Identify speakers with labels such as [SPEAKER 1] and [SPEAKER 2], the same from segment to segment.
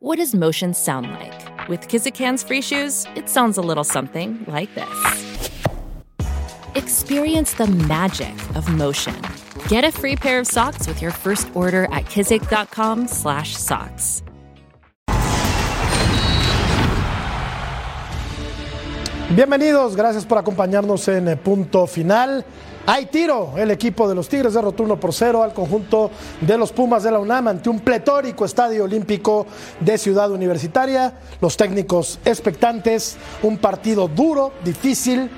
[SPEAKER 1] What does motion sound like? With Kizikans free shoes, it sounds a little something like this. Experience the magic of motion. Get a free pair of socks with your first order at kizik.com/socks.
[SPEAKER 2] Bienvenidos, gracias por acompañarnos en eh, Punto Final. Hay tiro, el equipo de los Tigres derrotó 1 por 0 al conjunto de los Pumas de la UNAM ante un pletórico estadio olímpico de Ciudad Universitaria. Los técnicos expectantes, un partido duro, difícil,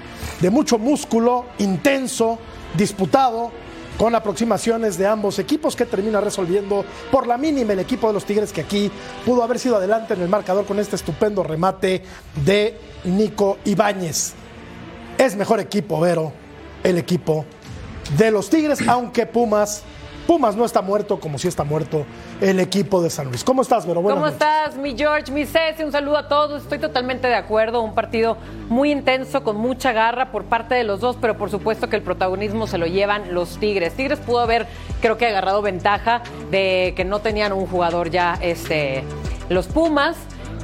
[SPEAKER 2] de mucho músculo, intenso, disputado, con aproximaciones de ambos equipos que termina resolviendo por la mínima el equipo de los Tigres que aquí pudo haber sido adelante en el marcador con este estupendo remate de Nico Ibáñez. Es mejor equipo, Vero, el equipo de los Tigres, aunque Pumas Pumas no está muerto como si está muerto el equipo de San Luis. ¿Cómo estás, Vero?
[SPEAKER 3] ¿Cómo estás, mi George, mi Ceci? Un saludo a todos. Estoy totalmente de acuerdo. Un partido muy intenso, con mucha garra por parte de los dos, pero por supuesto que el protagonismo se lo llevan los Tigres. Tigres pudo haber, creo que, agarrado ventaja de que no tenían un jugador ya, este, los Pumas,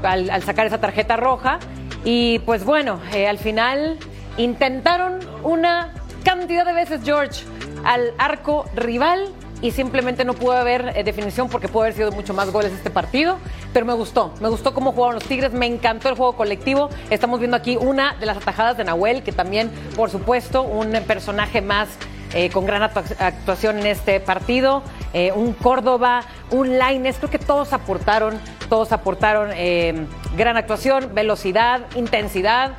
[SPEAKER 3] al, sacar esa tarjeta roja. Y pues bueno, eh, al final intentaron una cantidad de veces, George, al arco rival y simplemente no pudo haber eh, definición porque pudo haber sido mucho más goles este partido, pero me gustó, me gustó cómo jugaron los Tigres, me encantó el juego colectivo. Estamos viendo aquí una de las atajadas de Nahuel, que también, por supuesto, un personaje más eh, con gran actuación en este partido, eh, un Córdoba, un Laines, creo que todos aportaron, todos aportaron gran actuación, velocidad, intensidad.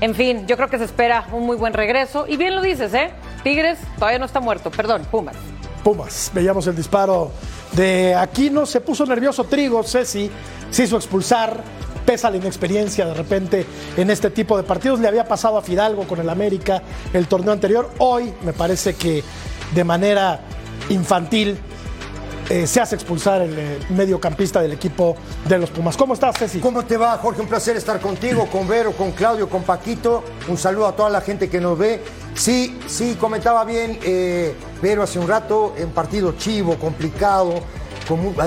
[SPEAKER 3] En fin, yo creo que se espera un muy buen regreso. Y bien lo dices, ¿eh? Tigres todavía no está muerto, perdón, Pumas.
[SPEAKER 2] Pumas. Veíamos el disparo de Aquino, se puso nervioso Trigo, Ceci, se hizo expulsar, pesa la inexperiencia de repente en este tipo de partidos. Le había pasado a Fidalgo con el América el torneo anterior. Hoy me parece que de manera infantil eh, se hace expulsar el eh, mediocampista del equipo de los Pumas. ¿Cómo estás, Ceci?
[SPEAKER 4] ¿Cómo te va, Jorge? Un placer estar contigo, con Vero, con Claudio, con Paquito. Un saludo a toda la gente que nos ve. Sí, sí, comentaba bien eh, Vero hace un rato, en partido chivo, complicado.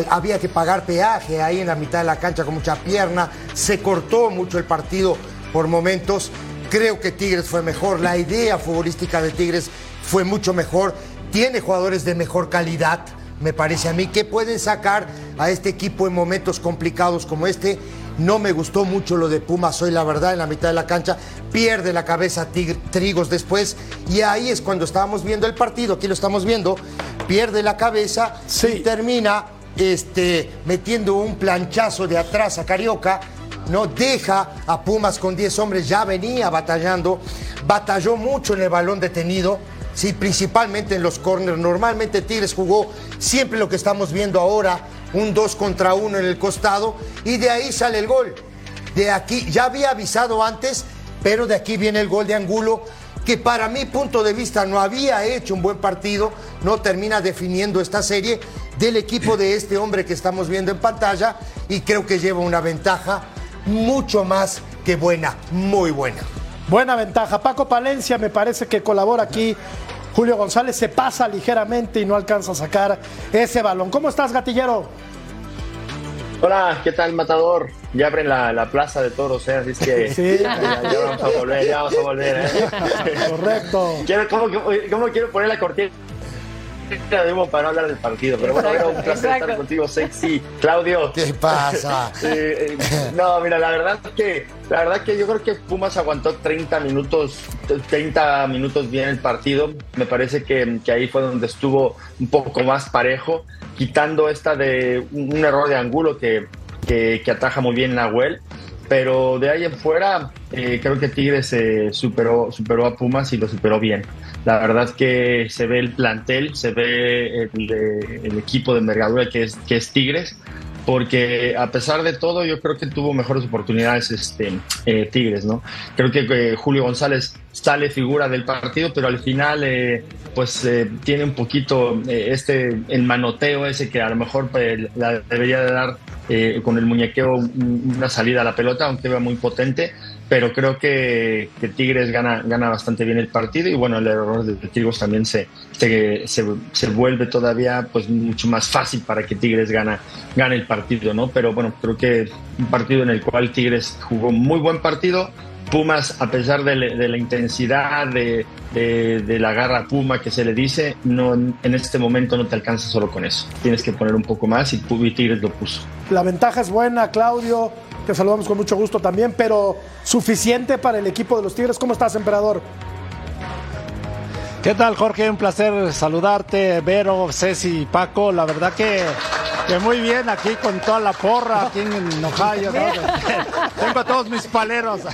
[SPEAKER 4] había que pagar peaje ahí en la mitad de la cancha con mucha pierna. Se cortó mucho el partido por momentos. Creo que Tigres fue mejor. La idea futbolística de Tigres fue mucho mejor. Tiene jugadores de mejor calidad me parece a mí, que pueden sacar a este equipo en momentos complicados como este. No me gustó mucho lo de Pumas hoy, la verdad, en la mitad de la cancha. Pierde la cabeza Trigos después. Y ahí es cuando estábamos viendo el partido, aquí lo estamos viendo. Pierde la cabeza y termina este, metiendo un planchazo de atrás a Carioca. No deja a Pumas con 10 hombres, ya venía batallando. Batalló mucho en el balón detenido sí, principalmente en los corners. Normalmente Tigres jugó siempre lo que estamos viendo ahora, un 2 contra 1 en el costado, y de ahí sale el gol. De aquí, ya había avisado antes, pero de aquí viene el gol de Angulo, que para mi punto de vista no había hecho un buen partido, no termina definiendo esta serie del equipo de este hombre que estamos viendo en pantalla, y creo que lleva una ventaja mucho más que buena, muy buena.
[SPEAKER 2] Buena ventaja. Paco Palencia me parece que colabora aquí. Julio González se pasa ligeramente y no alcanza a sacar ese balón. ¿Cómo estás, gatillero?
[SPEAKER 5] Hola, ¿qué tal, Matador? Ya abren la, plaza de toros, ¿eh? Así es que sí. ya, vamos a volver, ya vamos a volver, ¿eh?
[SPEAKER 2] Correcto.
[SPEAKER 5] ¿cómo, quiero poner la cortina? Humo para no hablar del partido, pero bueno, era un placer estar contigo, sexy. Claudio.
[SPEAKER 4] ¿Qué pasa?
[SPEAKER 5] Eh, eh, no, mira, la verdad es que la verdad que yo creo que Pumas aguantó 30 minutos, 30 minutos bien el partido. Me parece que, que ahí fue donde estuvo un poco más parejo, quitando esta de un, error de ángulo que, que, que ataja muy bien Nahuel pero de ahí en fuera eh, creo que Tigres superó, superó a Pumas y lo superó bien. La verdad que se ve el plantel, se ve el, equipo de envergadura que es, que es Tigres, porque a pesar de todo yo creo que tuvo mejores oportunidades este, eh, Tigres, ¿no? Creo que eh, Julio González sale figura del partido, pero al final pues tiene un poquito este el manoteo ese que a lo mejor la debería de dar eh, con el muñequeo una salida a la pelota, aunque va muy potente, pero creo que, Tigres gana, gana bastante bien el partido y bueno, el error de Tigres también se, se, se, vuelve todavía pues mucho más fácil para que Tigres gana, gane el partido, ¿no? Pero bueno, creo que un partido en el cual Tigres jugó muy buen partido, Pumas, a pesar de, la intensidad, de, la garra Puma que se le dice, no, en este momento no te alcanza solo con eso. Tienes que poner un poco más y, Tigres lo puso.
[SPEAKER 2] La ventaja es buena, Claudio. Te saludamos con mucho gusto también, pero suficiente para el equipo de los Tigres. ¿Cómo estás, emperador?
[SPEAKER 6] ¿Qué tal, Jorge? Un placer saludarte, Vero, Ceci y Paco. La verdad que, que muy bien aquí con toda la porra, aquí en Ohio. Tengo a todos mis paleros.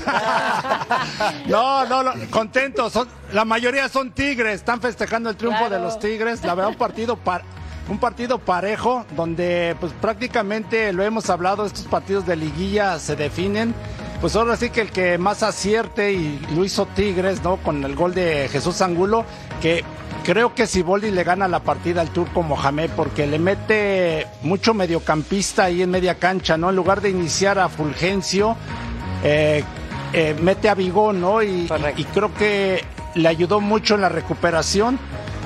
[SPEAKER 6] No, no, contentos. la mayoría son tigres, están festejando el triunfo de los tigres. La verdad, un partido un partido parejo donde pues prácticamente lo hemos hablado, estos partidos de liguilla se definen pues ahora sí que el que más acierte y lo hizo Tigres, ¿no? Con el gol de Jesús Angulo, que creo que Siboldi le gana la partida al turco Mohamed porque le mete mucho mediocampista ahí en media cancha, ¿no? En lugar de iniciar a Fulgencio, eh, eh, mete a Vigón, ¿no? Y, y, creo que le ayudó mucho en la recuperación.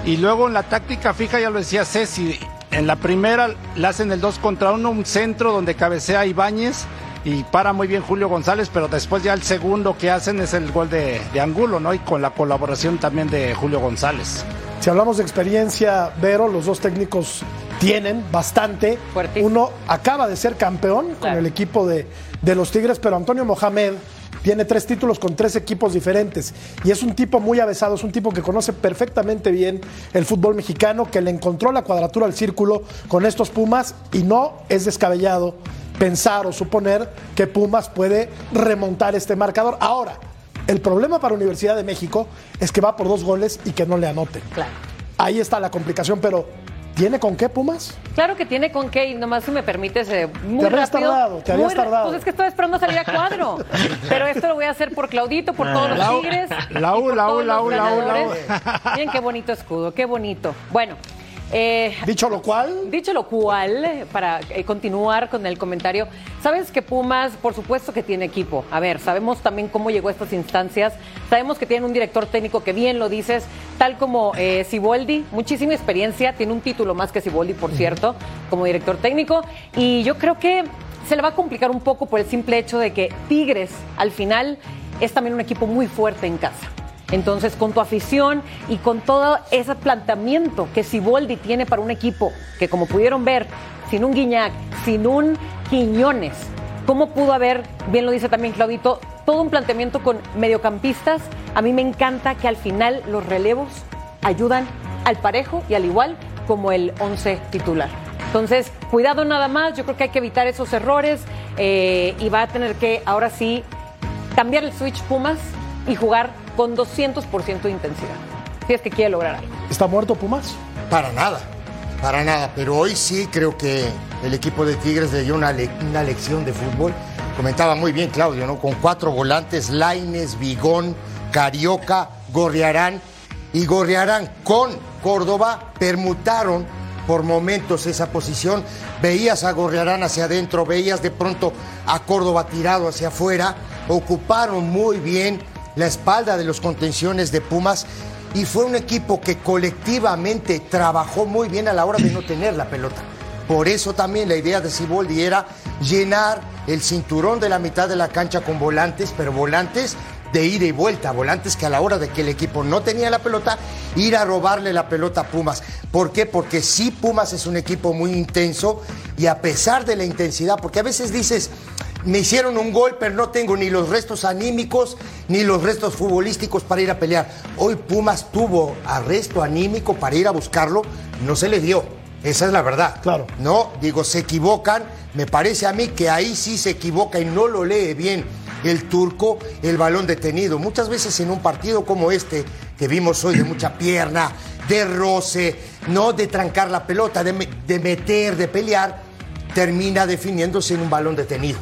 [SPEAKER 6] Y luego en la táctica fija, ya lo decía Ceci, en la primera le hacen el 2 contra 1, un centro donde cabecea Ibáñez y para muy bien Julio González, pero después ya el segundo que hacen es el gol de, Angulo, ¿no? Y con la colaboración también de Julio González.
[SPEAKER 2] Si hablamos de experiencia, Vero, los dos técnicos tienen bastante. Uno acaba de ser campeón con el equipo de, de los Tigres, pero Antonio Mohamed tiene tres títulos con tres equipos diferentes y es un tipo muy avesado, es un tipo que conoce perfectamente bien el fútbol mexicano, que le encontró la cuadratura al círculo con estos Pumas y no es descabellado pensar o suponer que Pumas puede remontar este marcador. Ahora, el problema para Universidad de México es que va por dos goles y que no le anoten.
[SPEAKER 3] Claro.
[SPEAKER 2] Ahí está la complicación, pero ¿Tiene con qué, Pumas?
[SPEAKER 3] Claro que tiene con qué, y nomás si me permites, eh, muy
[SPEAKER 2] te habías tardado, te habías tardado.
[SPEAKER 3] Pues es que estoy esperando salir a cuadro. Pero esto lo voy a hacer por Claudito, por todos los tigres.
[SPEAKER 6] La U, la U, la U, la U, la U.
[SPEAKER 3] Miren qué bonito escudo, qué bonito. Bueno, eh,
[SPEAKER 2] dicho lo cual.
[SPEAKER 3] Dicho lo cual, para eh, continuar con el comentario, sabes que Pumas, por supuesto que tiene equipo. A ver, sabemos también cómo llegó a estas instancias. Sabemos que tiene un director técnico que bien lo dices, tal como eh, Siboldi, muchísima experiencia, tiene un título más que Siboldi, por cierto, como director técnico. Y yo creo que se le va a complicar un poco por el simple hecho de que Tigres, al final, es también un equipo muy fuerte en casa. Entonces, con tu afición y con todo ese planteamiento que Siboldi tiene para un equipo que, como pudieron ver, sin un Guiñac, sin un Quiñones, ¿cómo pudo haber, bien lo dice también Claudito, todo un planteamiento con mediocampistas? A mí me encanta que al final los relevos ayudan al parejo y al igual como el 11 titular. Entonces, cuidado nada más, yo creo que hay que evitar esos errores eh, y va a tener que ahora sí cambiar el switch Pumas y jugar con 200% de intensidad, si es que quiere lograr algo.
[SPEAKER 2] ¿Está muerto Pumas?
[SPEAKER 4] Para nada, para nada, pero hoy sí creo que el equipo de Tigres le dio una, una lección de fútbol. Comentaba muy bien Claudio, ¿no? Con cuatro volantes, Laines, Vigón, Carioca, Gorriarán y Gorriarán con Córdoba permutaron por momentos esa posición. Veías a Gorriarán hacia adentro, veías de pronto a Córdoba tirado hacia afuera. Ocuparon muy bien la espalda de los contenciones de Pumas y fue un equipo que colectivamente trabajó muy bien a la hora de no tener la pelota. Por eso también la idea de Siboldi era llenar el cinturón de la mitad de la cancha con volantes, pero volantes de ida y vuelta, volantes que a la hora de que el equipo no tenía la pelota, ir a robarle la pelota a Pumas. ¿Por qué? Porque sí Pumas es un equipo muy intenso y a pesar de la intensidad, porque a veces dices, me hicieron un gol, pero no tengo ni los restos anímicos ni los restos futbolísticos para ir a pelear. Hoy Pumas tuvo arresto anímico para ir a buscarlo, no se le dio. Esa es la verdad.
[SPEAKER 2] Claro.
[SPEAKER 4] No, digo, se equivocan. Me parece a mí que ahí sí se equivoca y no lo lee bien el turco el balón detenido. Muchas veces en un partido como este, que vimos hoy de mucha pierna, de roce, no de trancar la pelota, de, de meter, de pelear, termina definiéndose en un balón detenido.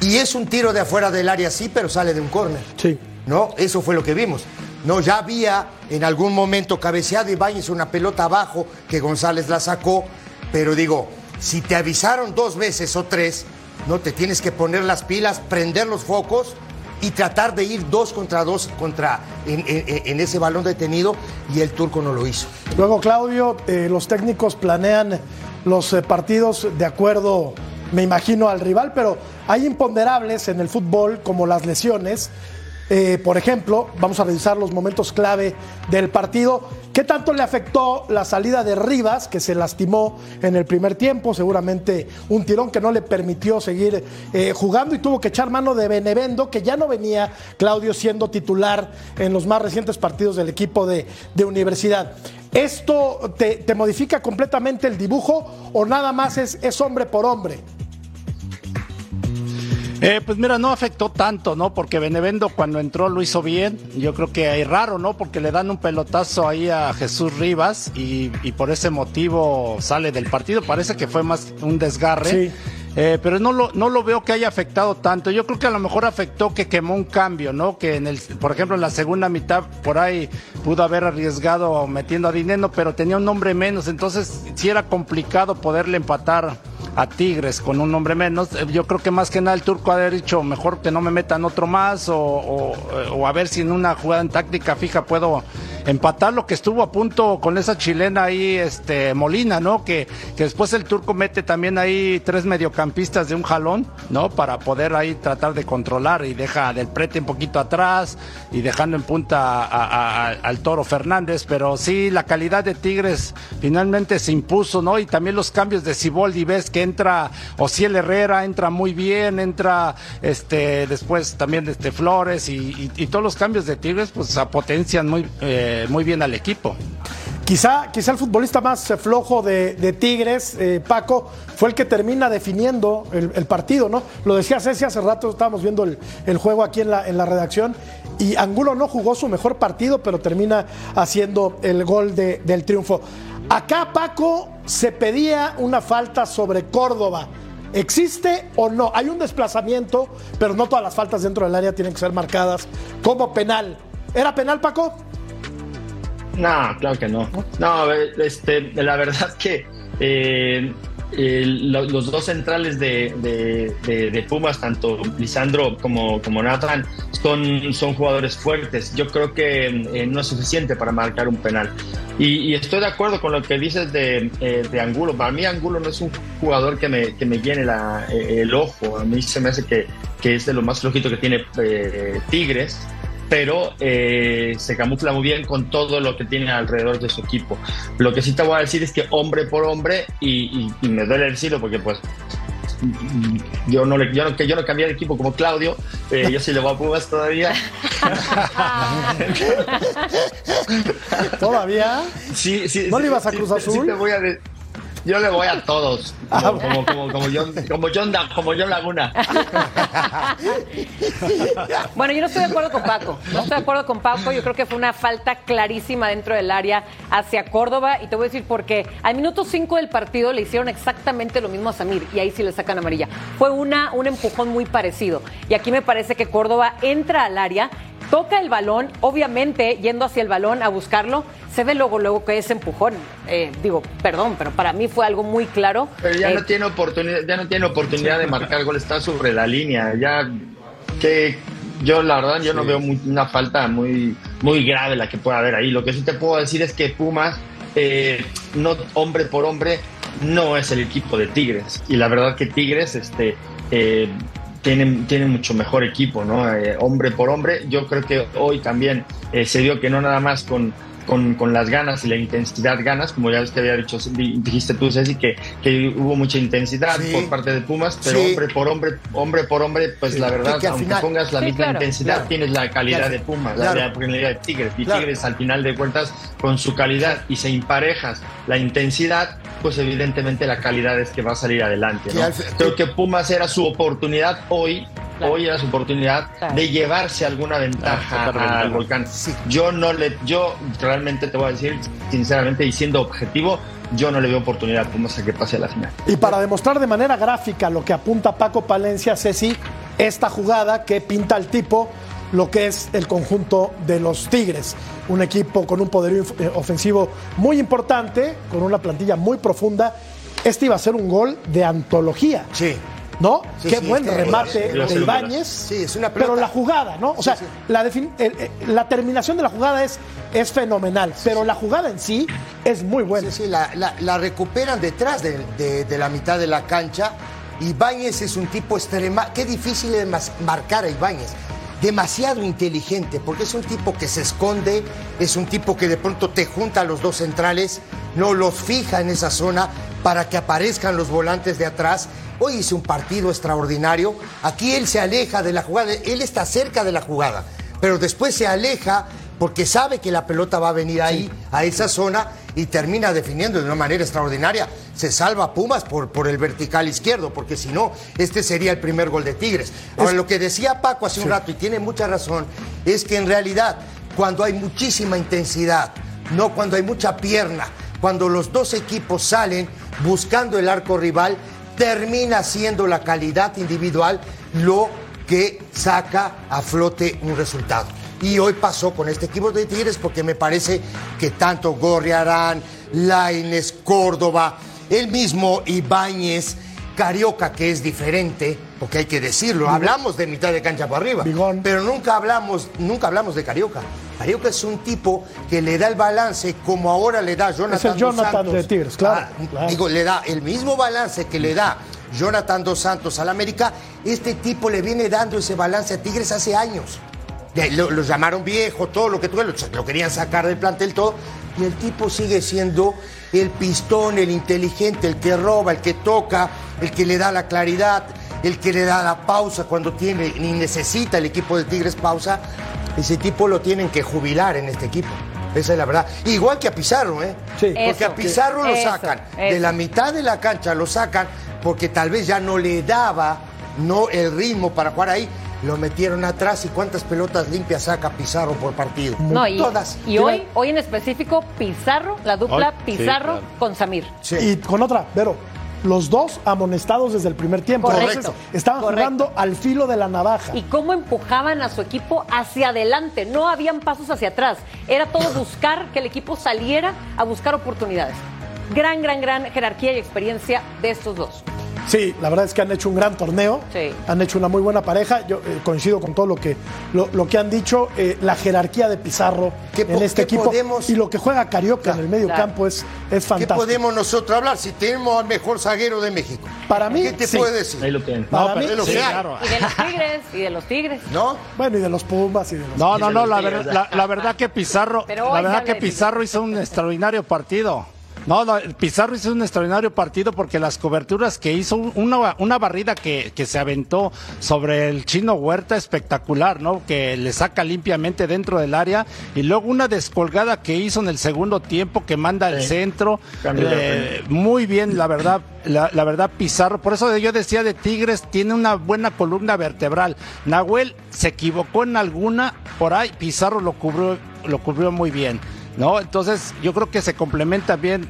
[SPEAKER 4] Y es un tiro de afuera del área, sí, pero sale de un córner.
[SPEAKER 2] Sí.
[SPEAKER 4] ¿No? Eso fue lo que vimos. No, ya había en algún momento cabeceado y Bañez una pelota abajo que González la sacó, pero digo, si te avisaron dos veces o tres, no te tienes que poner las pilas, prender los focos y tratar de ir dos contra dos contra, en, ese balón detenido y el turco no lo hizo.
[SPEAKER 2] Luego, Claudio, eh, los técnicos planean los eh, partidos de acuerdo, me imagino, al rival, pero hay imponderables en el fútbol como las lesiones. Eh, por ejemplo, vamos a revisar los momentos clave del partido. ¿Qué tanto le afectó la salida de Rivas, que se lastimó en el primer tiempo? Seguramente un tirón que no le permitió seguir eh, jugando y tuvo que echar mano de Benevendo, que ya no venía Claudio siendo titular en los más recientes partidos del equipo de, universidad. ¿Esto te, modifica completamente el dibujo o nada más es hombre por hombre?
[SPEAKER 6] Eh, pues mira, no afectó tanto, ¿no? Porque Benevendo cuando entró lo hizo bien. Yo creo que es raro, ¿no? Porque le dan un pelotazo ahí a Jesús Rivas y, y por ese motivo sale del partido. Parece que fue más un desgarre.
[SPEAKER 2] Sí.
[SPEAKER 6] Eh, pero no lo, no lo veo que haya afectado tanto. Yo creo que a lo mejor afectó que quemó un cambio, ¿no? Que en el, por ejemplo, en la segunda mitad por ahí pudo haber arriesgado metiendo a Dineno, pero tenía un hombre menos. Entonces, sí era complicado poderle empatar a Tigres con un hombre menos. Eh, Yo creo que más que nada el turco ha dicho mejor que no me metan otro más o, o- o a ver si en una jugada en táctica fija puedo empatar lo que estuvo a punto con esa chilena ahí, este Molina, ¿no? Que, que después el turco mete también ahí tres mediocampistas de un jalón, ¿no? Para poder ahí tratar de controlar y deja del prete un poquito atrás y dejando en punta a- al toro Fernández, pero sí, la calidad de Tigres finalmente se impuso, ¿no? Y también los cambios de Ciboldi, ves que entra Ociel Herrera, entra muy bien, entra este después también este Flores y todos los cambios de Tigres pues potencian muy, eh, muy bien al equipo.
[SPEAKER 2] Quizá, quizá el futbolista más eh, flojo de, Tigres, eh, Paco, fue el que termina definiendo el, el partido, ¿no? Lo decía Ceci hace rato, estábamos viendo el, el juego aquí en la, en la redacción, y Angulo no jugó su mejor partido, pero termina haciendo el gol de- del triunfo. Acá, Paco, se pedía una falta sobre Córdoba. ¿Existe o no? Hay un desplazamiento, pero no todas las faltas dentro del área tienen que ser marcadas como penal. ¿Era penal, Paco?
[SPEAKER 5] No, claro que no. No, este, la verdad que eh, lo- los dos centrales de, de- Pumas, tanto Lisandro como, como Nathan, son, son jugadores fuertes. Yo creo que eh, no es suficiente para marcar un penal. Y, y estoy de acuerdo con lo que dices de, eh, de Angulo. Para mí Angulo no es un jugador que me, que me llene la- el ojo. A mí se me hace que, que es de lo más flojito que tiene Tigres pero eh, se camufla muy bien con todo lo que tiene alrededor de su equipo. Lo que sí te voy a decir es que hombre por hombre, y, y- y me duele decirlo porque pues yo no, le, yo no, que yo no cambié de equipo como Claudio, eh, yo sí le voy a Pumas todavía.
[SPEAKER 2] ¿Todavía?
[SPEAKER 5] Sí, sí,
[SPEAKER 2] ¿No
[SPEAKER 5] sí,
[SPEAKER 2] le ibas a
[SPEAKER 5] sí,
[SPEAKER 2] Cruz
[SPEAKER 5] sí,
[SPEAKER 2] Azul?
[SPEAKER 5] sí te voy a de- yo le voy a todos, como, como, como, como John, como John, como John Laguna.
[SPEAKER 3] Bueno, yo no estoy de acuerdo con Paco. No estoy de acuerdo con Paco. Yo creo que fue una falta clarísima dentro del área hacia Córdoba. Y te voy a decir por qué. Al minuto 5 del partido le hicieron exactamente lo mismo a Samir. Y ahí sí le sacan amarilla. Fue una, un empujón muy parecido. Y aquí me parece que Córdoba entra al área. Toca el balón, obviamente yendo hacia el balón a buscarlo, se ve luego luego que es empujón. Eh, digo, perdón, pero para mí fue algo muy claro.
[SPEAKER 5] Pero ya
[SPEAKER 3] Eh,
[SPEAKER 5] no tiene oportunidad, ya no tiene oportunidad de marcar gol, está sobre la línea. Ya que yo la verdad yo no veo muy- una falta muy muy grave la que pueda haber ahí. Lo que sí te puedo decir es que Pumas eh, no hombre por hombre no es el equipo de Tigres y la verdad que Tigres este eh, tiene, tiene mucho mejor equipo, ¿no? Eh, hombre por hombre, yo creo que hoy también eh, se dio que no nada más con, con, con las ganas y la intensidad ganas, como ya te había dicho, di- dijiste tú, Ceci, que, que hubo mucha intensidad
[SPEAKER 4] Sí.
[SPEAKER 5] por parte de Pumas, pero
[SPEAKER 4] Sí.
[SPEAKER 5] hombre por hombre, hombre por hombre, pues
[SPEAKER 4] Sí,
[SPEAKER 5] la verdad, aunque
[SPEAKER 4] final-
[SPEAKER 5] pongas la
[SPEAKER 3] Sí,
[SPEAKER 5] misma
[SPEAKER 3] claro.
[SPEAKER 5] intensidad,
[SPEAKER 4] Claro.
[SPEAKER 5] tienes la calidad
[SPEAKER 4] Claro.
[SPEAKER 5] de Pumas,
[SPEAKER 4] Claro.
[SPEAKER 5] la calidad de Tigres, y
[SPEAKER 4] Claro.
[SPEAKER 5] Tigres al final de cuentas, con su calidad y se emparejas la intensidad, pues evidentemente la calidad es que va a salir adelante. ¿no? Creo que Pumas era su oportunidad hoy.
[SPEAKER 3] Claro.
[SPEAKER 5] Hoy era su oportunidad
[SPEAKER 3] Claro.
[SPEAKER 5] de llevarse alguna ventaja
[SPEAKER 6] ventaja.
[SPEAKER 5] al volcán.
[SPEAKER 4] Sí.
[SPEAKER 5] Yo no le, yo realmente te voy a decir, sinceramente y siendo objetivo, yo no le veo oportunidad a Pumas a que pase a la final.
[SPEAKER 2] Y para demostrar de manera gráfica lo que apunta Paco Palencia, Ceci, esta jugada que pinta al tipo lo que es el conjunto de los Tigres. Un equipo con un poderío eh, ofensivo muy importante, con una plantilla muy profunda. este iba a ser un gol de antología.
[SPEAKER 4] Sí.
[SPEAKER 2] ¿No?
[SPEAKER 4] Sí,
[SPEAKER 2] Qué
[SPEAKER 4] sí,
[SPEAKER 2] buen
[SPEAKER 4] es que-
[SPEAKER 2] remate de Ibáñez.
[SPEAKER 4] sí, es una
[SPEAKER 2] Pero la jugada, ¿no? O sea. La, el- eh, la terminación de la jugada es, es fenomenal, pero la jugada en sí es muy buena.
[SPEAKER 4] Sí, sí, la, la- la recuperan detrás de, de- de la mitad de la cancha. Ibáñez es un tipo extrema. Qué difícil es marcar a Ibáñez. Demasiado inteligente, porque es un tipo que se esconde, es un tipo que de pronto te junta a los dos centrales, no los fija en esa zona para que aparezcan los volantes de atrás. Hoy hizo un partido extraordinario. Aquí él se aleja de la jugada, él está cerca de la jugada, pero después se aleja porque sabe que la pelota va a venir ahí, a esa zona, y termina definiendo de una manera extraordinaria. Se salva Pumas por, por el vertical izquierdo, porque si no, este sería el primer gol de Tigres. Ahora, lo que decía Paco hace un rato, y tiene mucha razón, es que en realidad, cuando hay muchísima intensidad, no cuando hay mucha pierna, cuando los dos equipos salen buscando el arco rival, termina siendo la calidad individual lo que saca a flote un resultado. Y hoy pasó con este equipo de Tigres porque me parece que tanto Gorriarán, Laines, Córdoba, el mismo Ibáñez, Carioca, que es diferente, porque hay que decirlo, hablamos de mitad de cancha para arriba,
[SPEAKER 2] Bigón.
[SPEAKER 4] pero nunca hablamos, nunca hablamos de Carioca. Carioca es un tipo que le da el balance como ahora le da Jonathan
[SPEAKER 2] Es el
[SPEAKER 4] dos
[SPEAKER 2] Jonathan
[SPEAKER 4] Santos.
[SPEAKER 2] de Tigres, claro,
[SPEAKER 4] Ah,
[SPEAKER 2] claro.
[SPEAKER 4] Digo, le da el mismo balance que le da Jonathan Dos Santos al América, este tipo le viene dando ese balance a Tigres hace años. De- Lo, lo llamaron viejo, todo lo que tú lo, lo querían sacar del plantel, todo. Y el tipo sigue siendo el pistón, el inteligente, el que roba, el que toca, el que le da la claridad, el que le da la pausa cuando tiene ni necesita el equipo de Tigres pausa. Ese tipo lo tienen que jubilar en este equipo. Esa es la verdad. Igual que a Pizarro, ¿eh?
[SPEAKER 2] Sí.
[SPEAKER 4] Porque
[SPEAKER 3] Eso,
[SPEAKER 4] a Pizarro lo
[SPEAKER 3] eso,
[SPEAKER 4] sacan. De la mitad de la cancha lo sacan porque tal vez ya no le daba no el ritmo para jugar ahí. Lo metieron atrás y cuántas pelotas limpias saca Pizarro por partido.
[SPEAKER 3] No, y,
[SPEAKER 4] Todas.
[SPEAKER 3] y hoy, hoy en específico, Pizarro, la dupla
[SPEAKER 6] Hoy, sí,
[SPEAKER 3] Pizarro
[SPEAKER 6] claro.
[SPEAKER 3] con Samir.
[SPEAKER 4] Sí.
[SPEAKER 2] Y con otra, Vero, los dos amonestados desde el primer tiempo.
[SPEAKER 3] Correcto.
[SPEAKER 2] Entonces, estaban
[SPEAKER 3] Correcto.
[SPEAKER 2] jugando al filo de la navaja.
[SPEAKER 3] Y cómo empujaban a su equipo hacia adelante. No habían pasos hacia atrás. Era todo buscar que el equipo saliera a buscar oportunidades. Gran, gran, gran jerarquía y experiencia de estos dos.
[SPEAKER 2] Sí, la verdad es que han hecho un gran torneo.
[SPEAKER 3] Sí.
[SPEAKER 2] Han hecho una muy buena pareja. Yo eh, coincido con todo lo que, lo, lo que han dicho. Eh, la jerarquía de Pizarro
[SPEAKER 4] ¿Qué
[SPEAKER 2] en este
[SPEAKER 4] qué
[SPEAKER 2] equipo.
[SPEAKER 4] podemos-
[SPEAKER 2] Y lo que juega Carioca en el medio
[SPEAKER 3] Claro.
[SPEAKER 2] campo es, es
[SPEAKER 4] ¿Qué
[SPEAKER 2] fantástico.
[SPEAKER 4] podemos nosotros hablar si tenemos al mejor zaguero de México?
[SPEAKER 2] Para mí,
[SPEAKER 4] ¿Qué te
[SPEAKER 2] sí.
[SPEAKER 4] puede decir?
[SPEAKER 5] Ahí lo tienen.
[SPEAKER 2] Para
[SPEAKER 6] No,
[SPEAKER 2] mí,
[SPEAKER 6] pero-
[SPEAKER 4] lo
[SPEAKER 6] sí,
[SPEAKER 4] que hay.
[SPEAKER 6] claro.
[SPEAKER 3] Y de los Tigres, y de los Tigres.
[SPEAKER 4] ¿No?
[SPEAKER 2] Bueno, y de los Pumas y de los.
[SPEAKER 6] No, no, no, la, ver- verdad que Pizarro,
[SPEAKER 3] Pero
[SPEAKER 6] la verdad que Pizarro hizo un extraordinario partido. No, no, Pizarro hizo un extraordinario partido porque las coberturas que hizo, una, una barrida que, que se aventó sobre el chino Huerta espectacular, ¿no? Que le saca limpiamente dentro del área y luego una descolgada que hizo en el segundo tiempo que manda al
[SPEAKER 5] Sí.
[SPEAKER 6] centro. Eh, muy bien, la verdad, la, la verdad Pizarro. Por eso yo decía de Tigres, tiene una buena columna vertebral. Nahuel se equivocó en alguna, por ahí Pizarro lo cubrió, lo cubrió muy bien. ¿No? Entonces yo creo que se complementa bien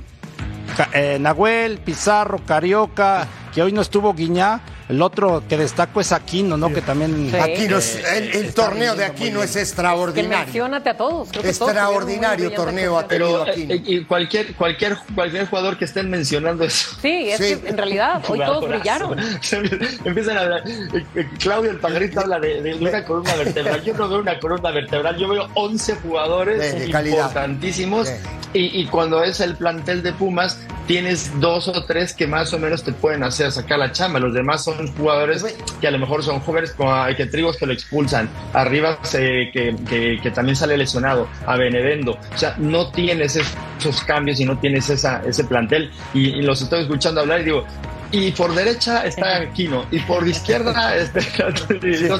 [SPEAKER 6] eh, Nahuel, Pizarro, Carioca, que hoy no estuvo Guiñá. El otro que destaco es Aquino, ¿no? Que también...
[SPEAKER 3] Sí.
[SPEAKER 4] Aquí no es-
[SPEAKER 6] Eh,
[SPEAKER 4] el, el torneo de
[SPEAKER 6] rindiendo
[SPEAKER 4] aquí
[SPEAKER 6] muy
[SPEAKER 4] no
[SPEAKER 6] bien.
[SPEAKER 4] es
[SPEAKER 3] Que
[SPEAKER 4] extraordinario.
[SPEAKER 3] menciónate a todos. Creo que todos
[SPEAKER 4] Extraordinario
[SPEAKER 3] muy
[SPEAKER 4] torneo ha tenido
[SPEAKER 5] Pero
[SPEAKER 4] aquí.
[SPEAKER 5] eh, y cualquier, cualquier, cualquier jugador que estén mencionando eso.
[SPEAKER 3] Sí, es
[SPEAKER 4] Sí.
[SPEAKER 3] que en realidad hoy todos brillaron.
[SPEAKER 5] Empiezan a hablar. eh, eh, Claudio el Pajarito habla de, de una columna vertebral. Yo no veo una columna vertebral, yo veo 11 jugadores
[SPEAKER 4] De- de
[SPEAKER 5] importantísimos. Y, y cuando es el plantel de Pumas, tienes dos o tres que más o menos te pueden hacer sacar la chamba. Los demás son jugadores que a lo mejor son jóvenes, que Trigos que lo expulsan. Arriba se- que, que- que también sale lesionado. A Benedendo. O sea, no tienes es- esos cambios y no tienes esa, ese plantel. Y, y los estoy escuchando hablar y digo. Y por derecha está Aquino, y por izquierda este,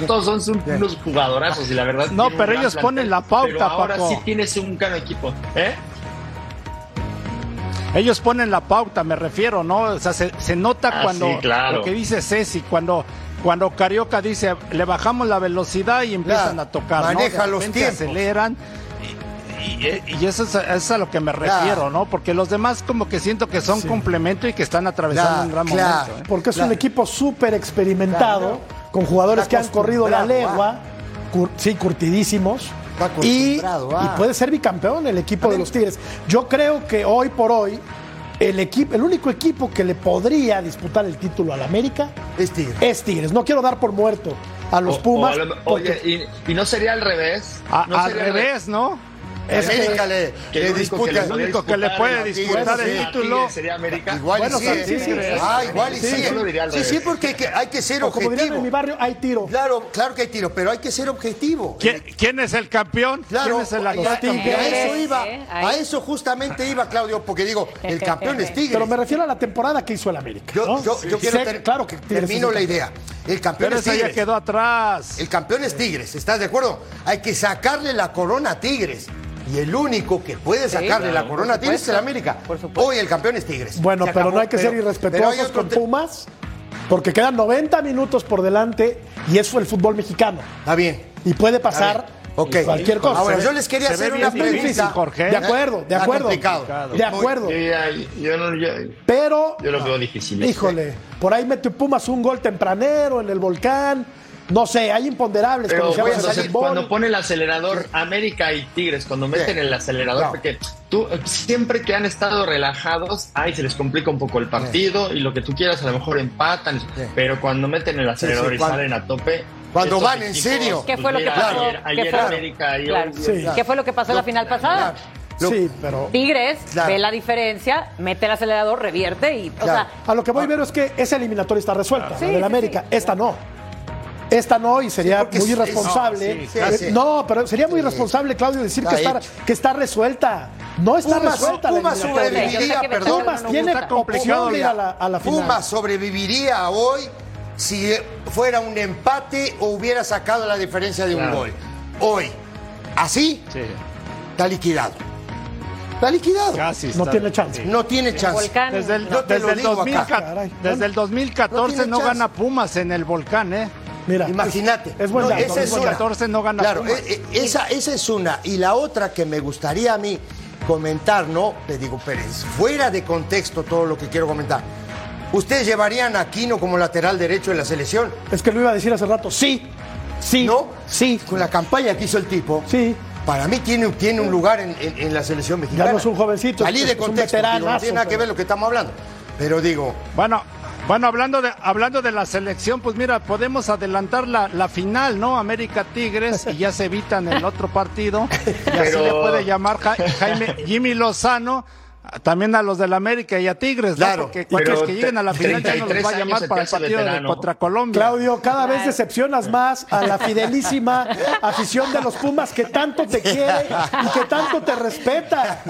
[SPEAKER 5] todos son unos jugadorazos, y la verdad.
[SPEAKER 6] No, pero ellos ponen la pauta,
[SPEAKER 5] pero ahora
[SPEAKER 6] Paco.
[SPEAKER 5] sí tienes un gran equipo. ¿Eh?
[SPEAKER 6] Ellos ponen la pauta, me refiero, ¿no? O sea, se, se nota
[SPEAKER 5] Ah,
[SPEAKER 6] cuando
[SPEAKER 5] sí, claro.
[SPEAKER 6] lo que dice Ceci, cuando cuando Carioca dice, le bajamos la velocidad y empiezan a tocar, ¿no?
[SPEAKER 4] maneja
[SPEAKER 6] De
[SPEAKER 4] los tiempos.
[SPEAKER 6] aceleran. Y, y- y eso es, a- es a lo que me refiero. ¿no? Porque los demás como que siento que son complemento y que están atravesando un gran
[SPEAKER 4] claro.
[SPEAKER 6] momento. ¿eh?
[SPEAKER 2] Porque es un equipo súper experimentado, con jugadores que han corrido la legua, cur- sí, curtidísimos. Y, puede ser bicampeón el equipo de los Tigres. Yo creo que hoy por hoy el, equipo, el único equipo que le podría disputar el título al América
[SPEAKER 4] Es Tigre.
[SPEAKER 2] es Tigres. No quiero dar por muerto a los
[SPEAKER 5] O-
[SPEAKER 2] Pumas.
[SPEAKER 5] o
[SPEAKER 2] porque
[SPEAKER 5] oye, y, y no sería al revés.
[SPEAKER 6] A-
[SPEAKER 5] no
[SPEAKER 6] al
[SPEAKER 5] sería
[SPEAKER 6] revés, ¿no?
[SPEAKER 2] Es que-
[SPEAKER 4] América le,
[SPEAKER 5] Que
[SPEAKER 4] le
[SPEAKER 5] que
[SPEAKER 4] disputa.
[SPEAKER 5] le
[SPEAKER 6] el único que le puede disputar
[SPEAKER 5] Tigres
[SPEAKER 6] el título.
[SPEAKER 5] Tigres, sería América.
[SPEAKER 4] Igual
[SPEAKER 2] Bueno,
[SPEAKER 4] y sí.
[SPEAKER 2] sí.
[SPEAKER 4] Ah, igual y
[SPEAKER 2] Sí,
[SPEAKER 4] sí. Sí, porque hay que, hay que ser
[SPEAKER 2] o como en mi
[SPEAKER 4] objetivo.
[SPEAKER 2] barrio, hay tiro.
[SPEAKER 4] Claro, claro que hay tiro, pero hay que ser objetivo.
[SPEAKER 6] ¿Quién, quién es el campeón?
[SPEAKER 4] Claro,
[SPEAKER 6] ¿Quién es el
[SPEAKER 4] y a- eso iba,
[SPEAKER 3] ¿eh?
[SPEAKER 4] A eso justamente iba Claudio, porque digo, el campeón es Tigres.
[SPEAKER 2] Pero me refiero a la temporada que hizo el América.
[SPEAKER 4] Yo,
[SPEAKER 2] ¿no?
[SPEAKER 4] yo, yo quiero
[SPEAKER 2] Sé-
[SPEAKER 4] ter-
[SPEAKER 2] claro que Tigres
[SPEAKER 4] termino la idea. El campeón
[SPEAKER 6] Pero
[SPEAKER 4] es
[SPEAKER 6] ese ya
[SPEAKER 4] Tigres.
[SPEAKER 6] quedó atrás.
[SPEAKER 4] El campeón es Tigres, ¿estás de acuerdo? Hay que sacarle la corona a Tigres. Y el único que puede sacarle
[SPEAKER 3] claro,
[SPEAKER 4] la corona Tigres es el América.
[SPEAKER 3] por supuesto.
[SPEAKER 4] Hoy el campeón es Tigres.
[SPEAKER 2] Bueno, pero no hay que ser
[SPEAKER 4] pero-
[SPEAKER 2] irrespetuosos con
[SPEAKER 4] te-
[SPEAKER 2] Pumas, porque quedan 90 minutos por delante y eso es el fútbol mexicano.
[SPEAKER 4] Está bien.
[SPEAKER 2] Y puede pasar cualquier cosa.
[SPEAKER 4] Ahora, yo les quería hacer una
[SPEAKER 6] difícil,
[SPEAKER 4] pregunta.
[SPEAKER 6] Jorge.
[SPEAKER 2] De acuerdo, de acuerdo.
[SPEAKER 4] complicado.
[SPEAKER 2] De acuerdo.
[SPEAKER 5] Yo, ya- yo no, yo-
[SPEAKER 2] Pero,
[SPEAKER 5] yo lo veo difícil.
[SPEAKER 2] híjole, por ahí mete Pumas un gol tempranero en el volcán. No sé, hay imponderables.
[SPEAKER 5] Pero
[SPEAKER 2] como
[SPEAKER 5] cuando, pone el acelerador, América y Tigres, cuando meten el acelerador,
[SPEAKER 4] No.
[SPEAKER 5] porque tú eh, siempre que han estado relajados, ay, se les complica un poco el partido y lo que tú quieras, a lo mejor empatan, pero cuando meten el acelerador
[SPEAKER 4] sí,
[SPEAKER 5] y
[SPEAKER 4] cuando-
[SPEAKER 5] salen a tope.
[SPEAKER 4] cuando van en serio.
[SPEAKER 3] ¿Qué fue lo que pasó?
[SPEAKER 5] Ayer,
[SPEAKER 3] ¿Qué
[SPEAKER 5] ayer
[SPEAKER 3] fue?
[SPEAKER 5] América y
[SPEAKER 3] Claro.
[SPEAKER 5] hoy-
[SPEAKER 2] Sí.
[SPEAKER 3] ¿Qué fue lo que pasó en la final pasada?
[SPEAKER 4] Lo-
[SPEAKER 2] Sí, pero
[SPEAKER 3] Tigres
[SPEAKER 4] Claro.
[SPEAKER 3] ve la diferencia, mete el acelerador, revierte y, o sea,
[SPEAKER 2] a lo que voy, Vero, es que esa eliminatoria está resuelta, la del
[SPEAKER 3] sí,
[SPEAKER 2] América.
[SPEAKER 3] sí.
[SPEAKER 2] Esta no. Esta no, y sería
[SPEAKER 4] Sí,
[SPEAKER 2] muy
[SPEAKER 4] es-
[SPEAKER 2] irresponsable.
[SPEAKER 4] no, sí, sí, sí.
[SPEAKER 2] no, pero sería muy irresponsable, Claudio, decir que está,
[SPEAKER 4] hecho.
[SPEAKER 2] que está resuelta. No está resuelta la eliminatoria.
[SPEAKER 4] sobreviviría, perdón.
[SPEAKER 2] Pumas
[SPEAKER 3] no
[SPEAKER 2] tiene
[SPEAKER 6] está complicado
[SPEAKER 2] ir a la, a la final.
[SPEAKER 4] Pumas sobreviviría hoy si fuera un empate o hubiera sacado la diferencia de un
[SPEAKER 5] Claro.
[SPEAKER 4] gol. Hoy, así,
[SPEAKER 6] Sí,
[SPEAKER 4] está liquidado. Está liquidado.
[SPEAKER 6] casi
[SPEAKER 2] No tiene chance.
[SPEAKER 4] No tiene chance.
[SPEAKER 6] Desde el,
[SPEAKER 4] Yo te
[SPEAKER 6] desde
[SPEAKER 4] lo
[SPEAKER 6] el
[SPEAKER 4] digo
[SPEAKER 6] 2000
[SPEAKER 4] acá.
[SPEAKER 2] Caray.
[SPEAKER 6] desde el 2014
[SPEAKER 4] No
[SPEAKER 6] gana Pumas en el volcán, ¿eh?
[SPEAKER 2] Mira,
[SPEAKER 4] Imagínate.
[SPEAKER 2] Es, es buen
[SPEAKER 4] No,
[SPEAKER 2] dato,
[SPEAKER 4] esa
[SPEAKER 2] es
[SPEAKER 4] es
[SPEAKER 2] buen
[SPEAKER 4] una.
[SPEAKER 2] dato.
[SPEAKER 6] 14 no gana
[SPEAKER 4] Claro, eh, eh, esa, esa es una. Y la otra que me gustaría a mí comentar, ¿no? Le digo, Pérez, fuera de contexto todo lo que quiero comentar. ¿Ustedes llevarían a Aquino como lateral derecho de la selección?
[SPEAKER 2] Es que lo iba a decir hace rato. Sí, sí,
[SPEAKER 4] ¿No?
[SPEAKER 2] sí,
[SPEAKER 4] Con la campaña que hizo el tipo.
[SPEAKER 2] sí.
[SPEAKER 4] Para mí tiene, tiene un lugar en, en- en la selección mexicana.
[SPEAKER 2] Ya no es un jovencito,
[SPEAKER 4] Salí
[SPEAKER 2] es
[SPEAKER 4] de
[SPEAKER 2] un
[SPEAKER 4] contexto, digo, no
[SPEAKER 2] veteranazo,
[SPEAKER 4] tiene nada que ver lo que estamos hablando. Pero digo,
[SPEAKER 6] Bueno, bueno, hablando de, hablando de la selección, pues mira, podemos adelantar la, la final, ¿no? América Tigres y ya se evitan el otro partido. Y así
[SPEAKER 5] Pero-
[SPEAKER 6] le puede llamar Ja- Jaime Jimmy Lozano también a los del América y a Tigres, ¿no?
[SPEAKER 4] Claro.
[SPEAKER 6] Porque que lleguen a la final ya no los
[SPEAKER 5] 33
[SPEAKER 6] va a llamar para el partido de- contra Colombia.
[SPEAKER 2] Claudio, cada vez decepcionas más a la fidelísima afición de los Pumas que tanto te quiere y que tanto te respeta.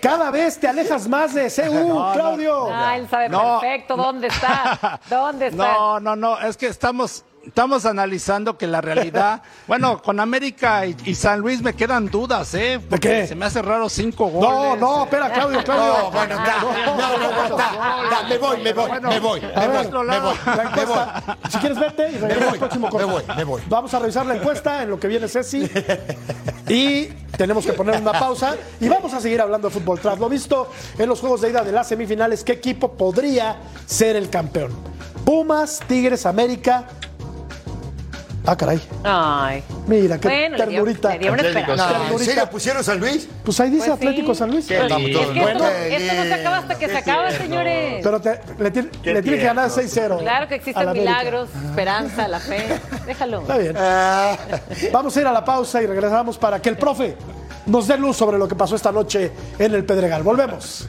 [SPEAKER 2] Cada vez te alejas más de CU, Claudio.
[SPEAKER 3] Ah, él sabe
[SPEAKER 6] No,
[SPEAKER 3] perfecto dónde está. ¿Dónde está?
[SPEAKER 6] No, no, no, es que estamos, estamos analizando que la realidad, bueno, con América y, y San Luis me quedan dudas, ¿eh? Porque
[SPEAKER 2] qué?
[SPEAKER 6] Se me hace raro cinco goles.
[SPEAKER 2] No, no, espera, Claudio, Claudio.
[SPEAKER 4] no, bueno, está, no, no, no, está, está, me voy, me voy,
[SPEAKER 6] Bueno,
[SPEAKER 4] me voy, me
[SPEAKER 6] ver,
[SPEAKER 4] voy, me voy,
[SPEAKER 2] La
[SPEAKER 4] me voy.
[SPEAKER 2] encuesta, si quieres vete y regresamos
[SPEAKER 4] voy,
[SPEAKER 2] al próximo
[SPEAKER 4] me
[SPEAKER 2] corte.
[SPEAKER 4] voy, me voy.
[SPEAKER 2] Vamos a revisar la encuesta en lo que viene Ceci y tenemos que poner una pausa y vamos a seguir hablando de fútbol. Tras lo visto en los juegos de ida de las semifinales, ¿qué equipo podría ser el campeón? Pumas, Tigres, América. Ah, caray.
[SPEAKER 3] Ay.
[SPEAKER 2] Mira, qué
[SPEAKER 3] Bueno, le dio,
[SPEAKER 2] ternurita.
[SPEAKER 3] le dio una
[SPEAKER 5] Atlético,
[SPEAKER 3] esperanza.
[SPEAKER 4] No, ¿En serio pusieron San Luis?
[SPEAKER 2] Pues ahí dice
[SPEAKER 3] Pues sí.
[SPEAKER 2] Atlético San Luis.
[SPEAKER 5] Qué
[SPEAKER 3] Es
[SPEAKER 5] lindo.
[SPEAKER 3] que esto,
[SPEAKER 4] Bueno,
[SPEAKER 3] no, esto no se acaba hasta que se acaba, señores.
[SPEAKER 2] Pero te- le, tiene- le tiene que ganar
[SPEAKER 5] tierno.
[SPEAKER 2] 6-0.
[SPEAKER 3] Claro que existen
[SPEAKER 2] América.
[SPEAKER 3] milagros, esperanza, la fe. Déjalo.
[SPEAKER 2] Está bien.
[SPEAKER 4] Ah,
[SPEAKER 2] Vamos a ir a la pausa y regresamos para que el profe nos dé luz sobre lo que pasó esta noche en el Pedregal. Volvemos.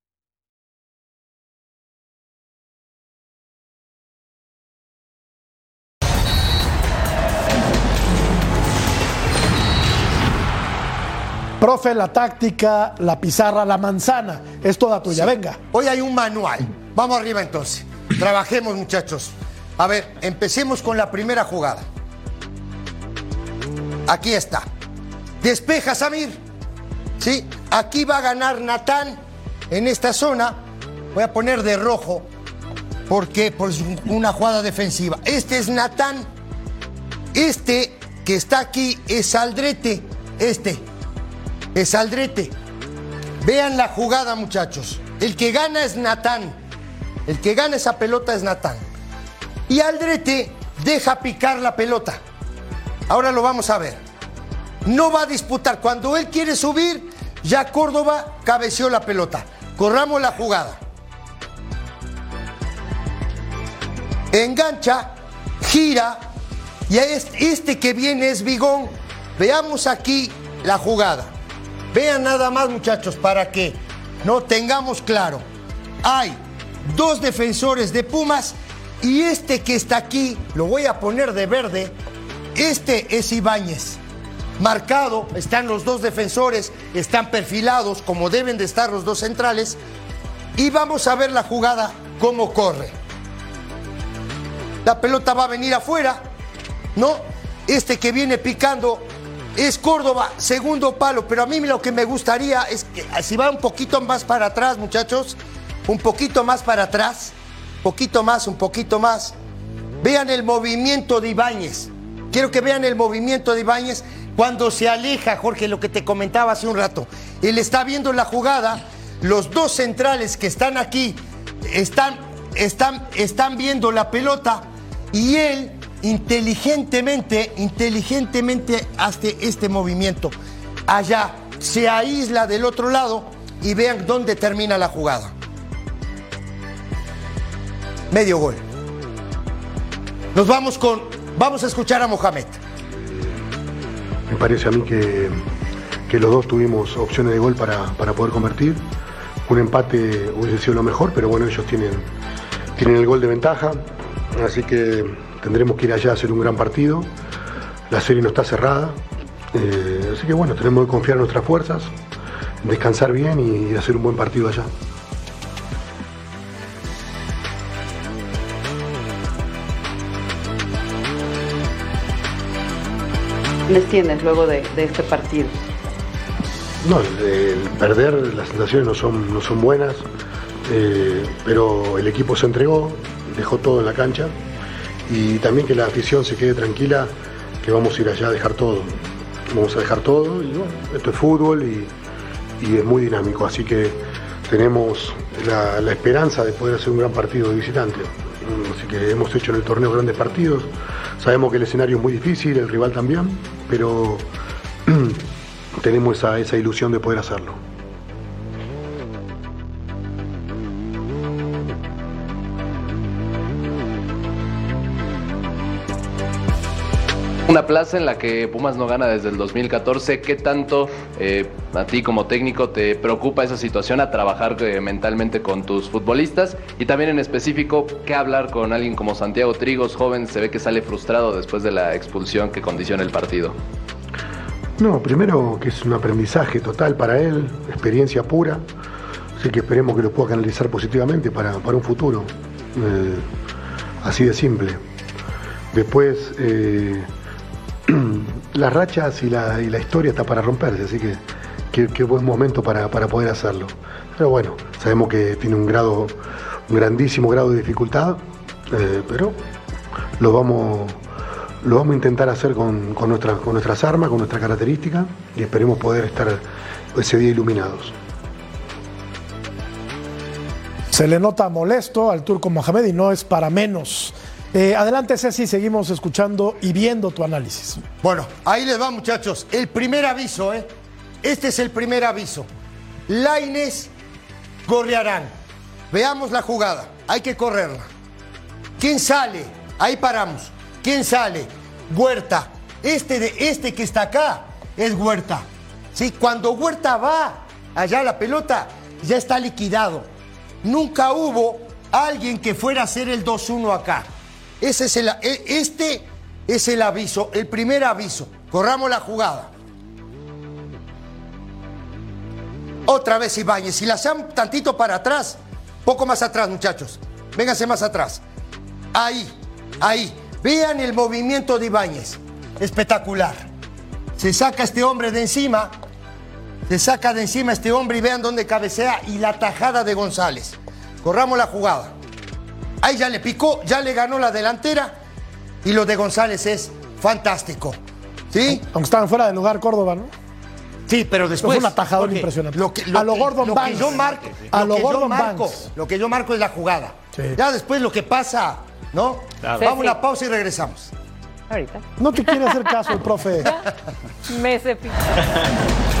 [SPEAKER 2] Profe, la táctica, la pizarra, la manzana, es toda tuya. Venga.
[SPEAKER 4] Hoy hay un manual. Vamos arriba entonces. Trabajemos, muchachos. A ver, empecemos con la primera jugada. Aquí está. Despeja Samir. ¿Sí? Aquí va a ganar Natán en esta zona. Voy a poner de rojo porque por una jugada defensiva. Este es Natán. Este que está aquí es Aldrete. Este es Aldrete. Vean la jugada, muchachos. El que gana es Natán. El que gana esa pelota es Natán. Y Aldrete deja picar la pelota. Ahora lo vamos a ver. No va a disputar. Cuando él quiere subir, ya Córdoba cabeció la pelota. Corramos la jugada. Engancha, gira, y este que viene es Bigón. Veamos aquí la jugada. Vean nada más, muchachos, para que no tengamos claro. Hay dos defensores de Pumas y este que está aquí, lo voy a poner de verde, este es Ibáñez. Marcado, están los dos defensores, están perfilados como deben de estar los dos centrales. Y vamos a ver la jugada, cómo corre. La pelota va a venir afuera, ¿no? Este que viene picando es Córdoba, segundo palo, pero a mí lo que me gustaría es que si va un poquito más para atrás, muchachos, un poquito más para atrás, poquito más, un poquito más. Vean el movimiento de Ibáñez. Quiero que vean el movimiento de Ibáñez cuando se aleja, Jorge, lo que te comentaba hace un rato. Él está viendo la jugada, los dos centrales que están aquí están, están, están viendo la pelota y él inteligentemente, inteligentemente hace este movimiento. Allá se aísla del otro lado y vean dónde termina la jugada. Medio gol. Nos vamos con, vamos a escuchar a Mohamed.
[SPEAKER 7] Me parece a mí que, que los dos tuvimos opciones de gol para, para, poder convertir. Un empate hubiese sido lo mejor, pero bueno, ellos tienen, tienen el gol de ventaja. Así que tendremos que ir allá a hacer un gran partido. La serie no está cerrada. Eh, así que bueno, tenemos que confiar en nuestras fuerzas, descansar bien y hacer un buen partido allá.
[SPEAKER 8] les tienes luego de, este partido?
[SPEAKER 7] No, el, perder, las sensaciones no son, no son buenas, eh, pero el equipo se entregó, dejó todo en la cancha y también que la afición se quede tranquila que vamos a ir allá a dejar todo. Vamos a dejar todo y bueno, esto es fútbol y, es muy dinámico, así que tenemos la, la, esperanza de poder hacer un gran partido de visitante. Así que hemos hecho en el torneo grandes partidos, sabemos que el escenario es muy difícil, el rival también, pero tenemos esa, esa ilusión de poder hacerlo.
[SPEAKER 9] Una plaza en la que Pumas no gana desde el 2014. ¿Qué tanto eh, a ti como técnico te preocupa esa situación a trabajar eh, mentalmente con tus futbolistas? Y también en específico, ¿qué hablar con alguien como Santiago Trigos, joven? Se ve que sale frustrado después de la expulsión que condiciona el partido.
[SPEAKER 7] No, primero que es un aprendizaje total para él, experiencia pura. Así que esperemos que lo pueda canalizar positivamente para, un futuro. Eh, así de simple. Después las rachas y la, historia está para romperse, así que qué buen momento para, poder hacerlo. Pero bueno, sabemos que tiene un grado, un grandísimo grado de dificultad, eh, pero lo vamos, lo vamos a intentar hacer con, con, con nuestras armas, con nuestras características y esperemos poder estar ese día iluminados.
[SPEAKER 2] Se le nota molesto al turco Mohamed y no es para menos. Eh, adelante, Ceci, seguimos escuchando y viendo tu análisis.
[SPEAKER 4] Bueno, ahí les va, muchachos. El primer aviso, ¿eh? Este es el primer aviso. Laines Gorriarán. Veamos la jugada. Hay que correrla. ¿Quién sale? Ahí paramos. ¿Quién sale? Huerta. Este, de, este que está acá es Huerta. ¿Sí? Cuando Huerta va allá la pelota, ya está liquidado. Nunca hubo alguien que fuera a hacer el 2-1 acá. E, este es el aviso, el primer aviso. Corramos la jugada. Otra vez Ibáñez. Si la hacen tantito para atrás, poco más atrás, muchachos. Vénganse más atrás. Ahí, ahí. Vean el movimiento de Ibáñez. Espectacular. Se saca este hombre de encima. Se saca de encima este hombre y vean dónde cabecea y la tajada de González. Corramos la jugada. Ahí ya le picó, ya le ganó la delantera y lo de González es fantástico. ¿Sí?
[SPEAKER 2] Aunque estaban fuera de lugar Córdoba, ¿no?
[SPEAKER 4] Sí, pero después.
[SPEAKER 2] Fue un atajador
[SPEAKER 4] porque
[SPEAKER 2] impresionante.
[SPEAKER 4] Lo que,
[SPEAKER 2] A lo
[SPEAKER 4] que-
[SPEAKER 2] Gordon
[SPEAKER 4] lo
[SPEAKER 2] Banks.
[SPEAKER 4] Que yo marco,
[SPEAKER 2] A
[SPEAKER 4] lo
[SPEAKER 2] lo
[SPEAKER 4] que yo
[SPEAKER 2] Gordon
[SPEAKER 4] marco,
[SPEAKER 2] Banks.
[SPEAKER 4] Lo que yo marco es la jugada.
[SPEAKER 2] Sí.
[SPEAKER 4] Ya después lo que pasa, ¿no?
[SPEAKER 3] Claro.
[SPEAKER 4] Vamos a una pausa y regresamos.
[SPEAKER 3] Ahorita.
[SPEAKER 2] No te quiere hacer caso el profe.
[SPEAKER 3] Me cepillo.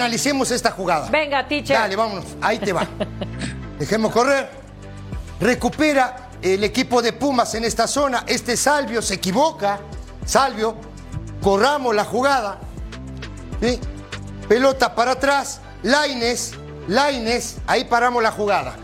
[SPEAKER 4] Analicemos esta jugada.
[SPEAKER 3] Venga, teacher.
[SPEAKER 4] Dale, vámonos. Ahí te va. Dejemos correr. Recupera el equipo de Pumas en esta zona. Este Salvio se equivoca. Salvio. Corramos la jugada. ¿Sí? Pelota para atrás. Laines. Laines. Ahí paramos la jugada.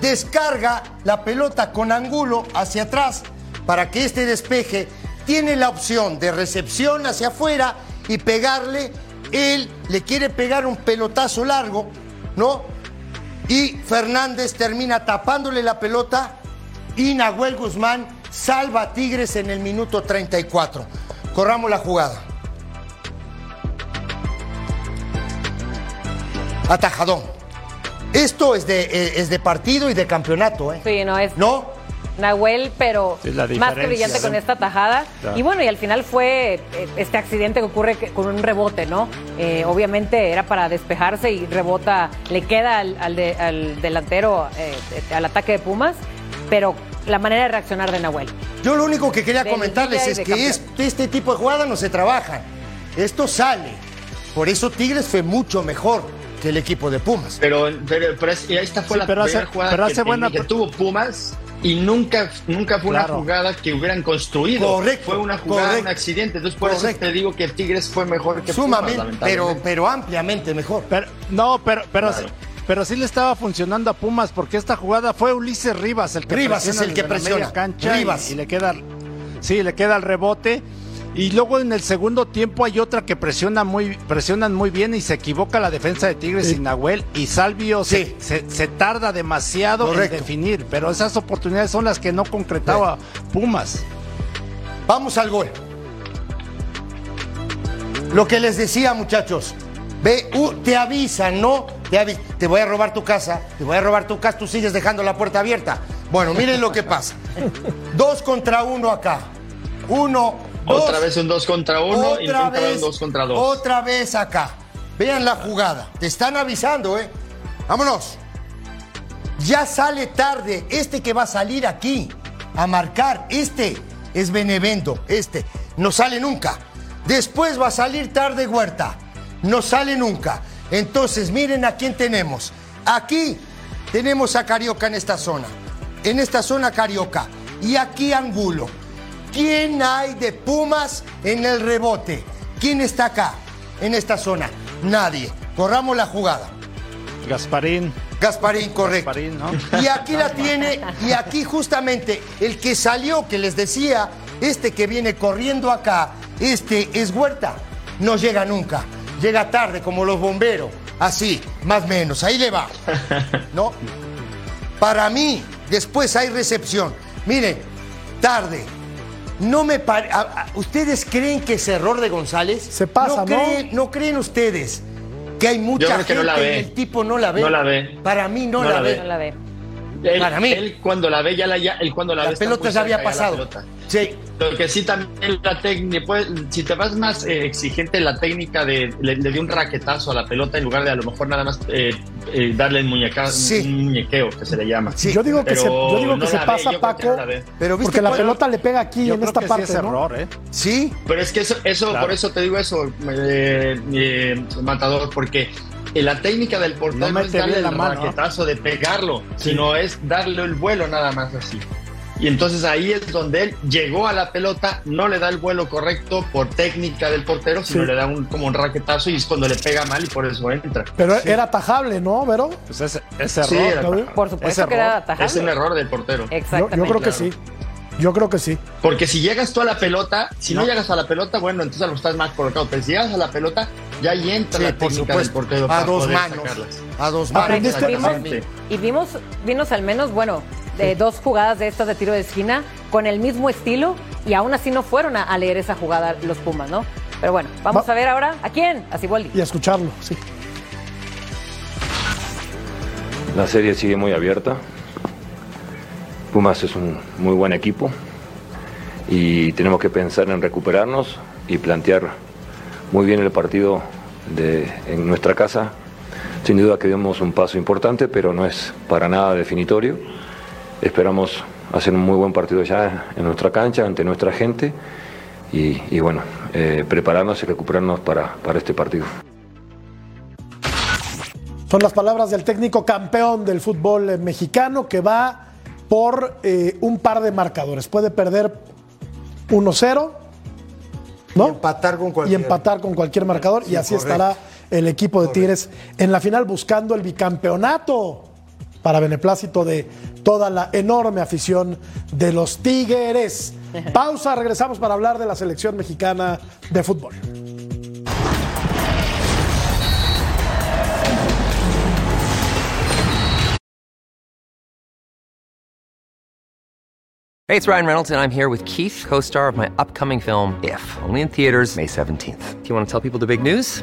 [SPEAKER 4] Descarga la pelota con ángulo hacia atrás para que este despeje tiene la opción de recepción hacia afuera y pegarle. Él le quiere pegar un pelotazo largo, ¿no? Y Fernández termina tapándole la pelota y Nahuel Guzmán salva a Tigres en el minuto 34. Corramos la jugada. Atajadón. Esto es de, eh, es de partido y de campeonato, ¿eh?
[SPEAKER 3] Sí, no es.
[SPEAKER 4] ¿No?
[SPEAKER 3] Nahuel, pero
[SPEAKER 6] Sí,
[SPEAKER 3] más que brillante
[SPEAKER 6] ¿no?
[SPEAKER 3] con esta tajada.
[SPEAKER 6] Claro.
[SPEAKER 3] Y bueno, y al final fue eh, este accidente que ocurre con un rebote, ¿no? Eh, obviamente era para despejarse y rebota, le queda al, al de- al delantero, eh, al ataque de Pumas, pero la manera de reaccionar de Nahuel.
[SPEAKER 4] Yo lo único que quería
[SPEAKER 3] De
[SPEAKER 4] comentarles es que este, este tipo de jugadas no se trabajan. Esto sale. Por eso Tigres fue mucho mejor que el equipo de Pumas.
[SPEAKER 5] Pero, pero, pero es- y esta fue
[SPEAKER 6] Sí,
[SPEAKER 5] la
[SPEAKER 6] pero hace-
[SPEAKER 5] primera jugada
[SPEAKER 6] pero
[SPEAKER 5] que,
[SPEAKER 6] hace buena-
[SPEAKER 5] que tuvo Pumas y nunca, nunca fue
[SPEAKER 6] Claro.
[SPEAKER 5] una jugada que hubieran construido.
[SPEAKER 4] Correcto,
[SPEAKER 5] Fue una jugada,
[SPEAKER 4] correcto.
[SPEAKER 5] un accidente. Entonces, por
[SPEAKER 4] Correcto.
[SPEAKER 5] eso te digo que Tigres fue mejor que
[SPEAKER 4] Sumamente,
[SPEAKER 5] Pumas,
[SPEAKER 4] pero, pero ampliamente mejor.
[SPEAKER 6] Pero, no, pero, pero,
[SPEAKER 5] Claro.
[SPEAKER 6] sí, pero sí le estaba funcionando a Pumas porque esta jugada fue Ulises Rivas el que
[SPEAKER 4] Rivas
[SPEAKER 6] presiona
[SPEAKER 4] es el que presiona.
[SPEAKER 6] cancha y-
[SPEAKER 4] Rivas.
[SPEAKER 6] Y, le queda, sí, le queda el rebote. Y luego en el segundo tiempo hay otra que presiona muy, presionan muy bien y se equivoca la defensa de Tigres y Nahuel y Salvio
[SPEAKER 4] Sí.
[SPEAKER 6] se, se- se tarda demasiado
[SPEAKER 4] Correcto.
[SPEAKER 6] en definir, pero esas oportunidades son las que no concretaba Pumas.
[SPEAKER 4] Vamos al gol. Lo que les decía, muchachos. Ve, uh, te avisan, ¿no? Te, avi- te voy a robar tu casa, te voy a robar tu casa, tú sigues dejando la puerta abierta. Bueno, miren lo que pasa. Dos contra uno acá. Uno, dos.
[SPEAKER 5] Otra vez un 2 contra 1 y
[SPEAKER 4] Otra
[SPEAKER 5] nunca un
[SPEAKER 4] vez,
[SPEAKER 5] 2 contra 2.
[SPEAKER 4] Otra vez acá. Vean la jugada. Te están avisando, ¿eh? Vámonos. Ya sale tarde. Este que va a salir aquí a marcar, este es Benevento. Este no sale nunca. Después va a salir tarde Huerta. No sale nunca. Entonces, miren a quién tenemos. Aquí tenemos a Carioca en esta zona. En esta zona Carioca. Y aquí Angulo. ¿Quién hay de Pumas en el rebote? ¿Quién está acá, en esta zona? Nadie. Corramos la jugada.
[SPEAKER 6] Gasparín.
[SPEAKER 4] Gasparín, correcto.
[SPEAKER 6] Gasparín, ¿no?
[SPEAKER 4] Y aquí la tiene, y aquí justamente el que salió, que les decía, este que viene corriendo acá, este es Huerta. No llega nunca. Llega tarde, como los bomberos. Así, más o menos. Ahí le va. ¿No? Para mí, después hay recepción. Miren, tarde. No me pare- ¿Ustedes creen que es error de González?
[SPEAKER 2] Se pasa, ¿no?
[SPEAKER 4] creen, ¿no? creen ustedes que hay mucha
[SPEAKER 5] creo que
[SPEAKER 4] gente
[SPEAKER 5] no la ve.
[SPEAKER 4] y el tipo no la ve?
[SPEAKER 5] No la ve.
[SPEAKER 4] Para mí no,
[SPEAKER 5] No
[SPEAKER 4] la,
[SPEAKER 5] la
[SPEAKER 4] ve.
[SPEAKER 3] No la ve.
[SPEAKER 5] Él,
[SPEAKER 4] Para mí.
[SPEAKER 5] él cuando la ve, ya la, ya, él cuando la,
[SPEAKER 4] La
[SPEAKER 5] ve
[SPEAKER 4] pelota ya había pasado. Sí.
[SPEAKER 5] Lo que sí también la técnica, pues, si te vas más eh, exigente, la técnica de le, le dio un raquetazo a la pelota en lugar de a lo mejor nada más eh, eh, darle el muñeca, un muñequeo que se le llama.
[SPEAKER 2] Yo digo que se, yo digo que
[SPEAKER 5] no
[SPEAKER 2] se
[SPEAKER 5] ve,
[SPEAKER 2] pasa,
[SPEAKER 5] que
[SPEAKER 2] Paco.
[SPEAKER 4] Pero ¿viste
[SPEAKER 2] porque la pelota le pega aquí
[SPEAKER 6] Yo
[SPEAKER 2] en
[SPEAKER 6] creo
[SPEAKER 2] esta
[SPEAKER 6] que sí
[SPEAKER 2] parte,
[SPEAKER 6] es
[SPEAKER 2] ¿no?
[SPEAKER 6] error, ¿eh?
[SPEAKER 4] Sí,
[SPEAKER 5] Pero es que eso, eso
[SPEAKER 6] Claro.
[SPEAKER 5] por eso te digo eso, eh, eh, Matador, porque la técnica del portero
[SPEAKER 6] No
[SPEAKER 5] no, es darle el
[SPEAKER 6] mano.
[SPEAKER 5] raquetazo de pegarlo, sino es darle el vuelo nada más así. Y entonces ahí es donde él llegó a la pelota, no le da el vuelo correcto por técnica del portero, sino
[SPEAKER 2] Sí.
[SPEAKER 5] le da un, como un raquetazo y es cuando le pega mal y por eso entra.
[SPEAKER 2] Pero era atajable, ¿no, Vero?
[SPEAKER 6] Pues es, es error.
[SPEAKER 3] Por supuesto
[SPEAKER 6] Ese
[SPEAKER 3] que era atajable.
[SPEAKER 5] Es un error del portero.
[SPEAKER 3] Exactamente.
[SPEAKER 2] yo creo que
[SPEAKER 5] claro.
[SPEAKER 2] sí. Yo creo que sí.
[SPEAKER 5] Porque si llegas tú a la pelota, si no, llegas a la pelota, bueno, entonces lo estás más colocado. Pero si llegas a la pelota, ya ahí entra
[SPEAKER 4] Sí,
[SPEAKER 5] la
[SPEAKER 4] por
[SPEAKER 5] técnica del portero.
[SPEAKER 4] A
[SPEAKER 5] para
[SPEAKER 4] dos
[SPEAKER 5] poder
[SPEAKER 4] manos.
[SPEAKER 5] sacarlas.
[SPEAKER 4] A dos
[SPEAKER 2] Ahora,
[SPEAKER 4] manos.
[SPEAKER 3] Y vimos, vimos al menos, bueno, de dos jugadas de estas de tiro de esquina con el mismo estilo y aún así no fueron a, a leer esa jugada los Pumas, ¿no? Pero bueno, vamos
[SPEAKER 2] Va-
[SPEAKER 3] a ver ahora a quién, a Siboldi.
[SPEAKER 2] Y a escucharlo, sí.
[SPEAKER 10] La serie sigue muy abierta. Pumas es un muy buen equipo y tenemos que pensar en recuperarnos y plantear muy bien el partido de, en nuestra casa. Sin duda que dimos un paso importante, pero no es para nada definitorio. Esperamos hacer un muy buen partido ya en nuestra cancha, ante nuestra gente y, y bueno, eh, prepararnos y recuperarnos para, para este partido.
[SPEAKER 2] Son las palabras del técnico campeón del fútbol mexicano que va por eh, un par de marcadores. Puede perder 1-0, ¿no?
[SPEAKER 4] Y empatar con
[SPEAKER 2] Y
[SPEAKER 4] cualquier.
[SPEAKER 2] empatar con cualquier marcador.
[SPEAKER 4] Sí,
[SPEAKER 2] y así
[SPEAKER 4] correcto.
[SPEAKER 2] estará el equipo de Tigres en la final buscando el bicampeonato para beneplácito de toda la enorme afición de los Tigres. Pausa, regresamos para hablar de la selección mexicana de fútbol.
[SPEAKER 11] Hey, it's Ryan Reynolds, and I'm here with Keith, co star of my upcoming film, If, only in theaters, May 17th. Do you want to tell people the big news?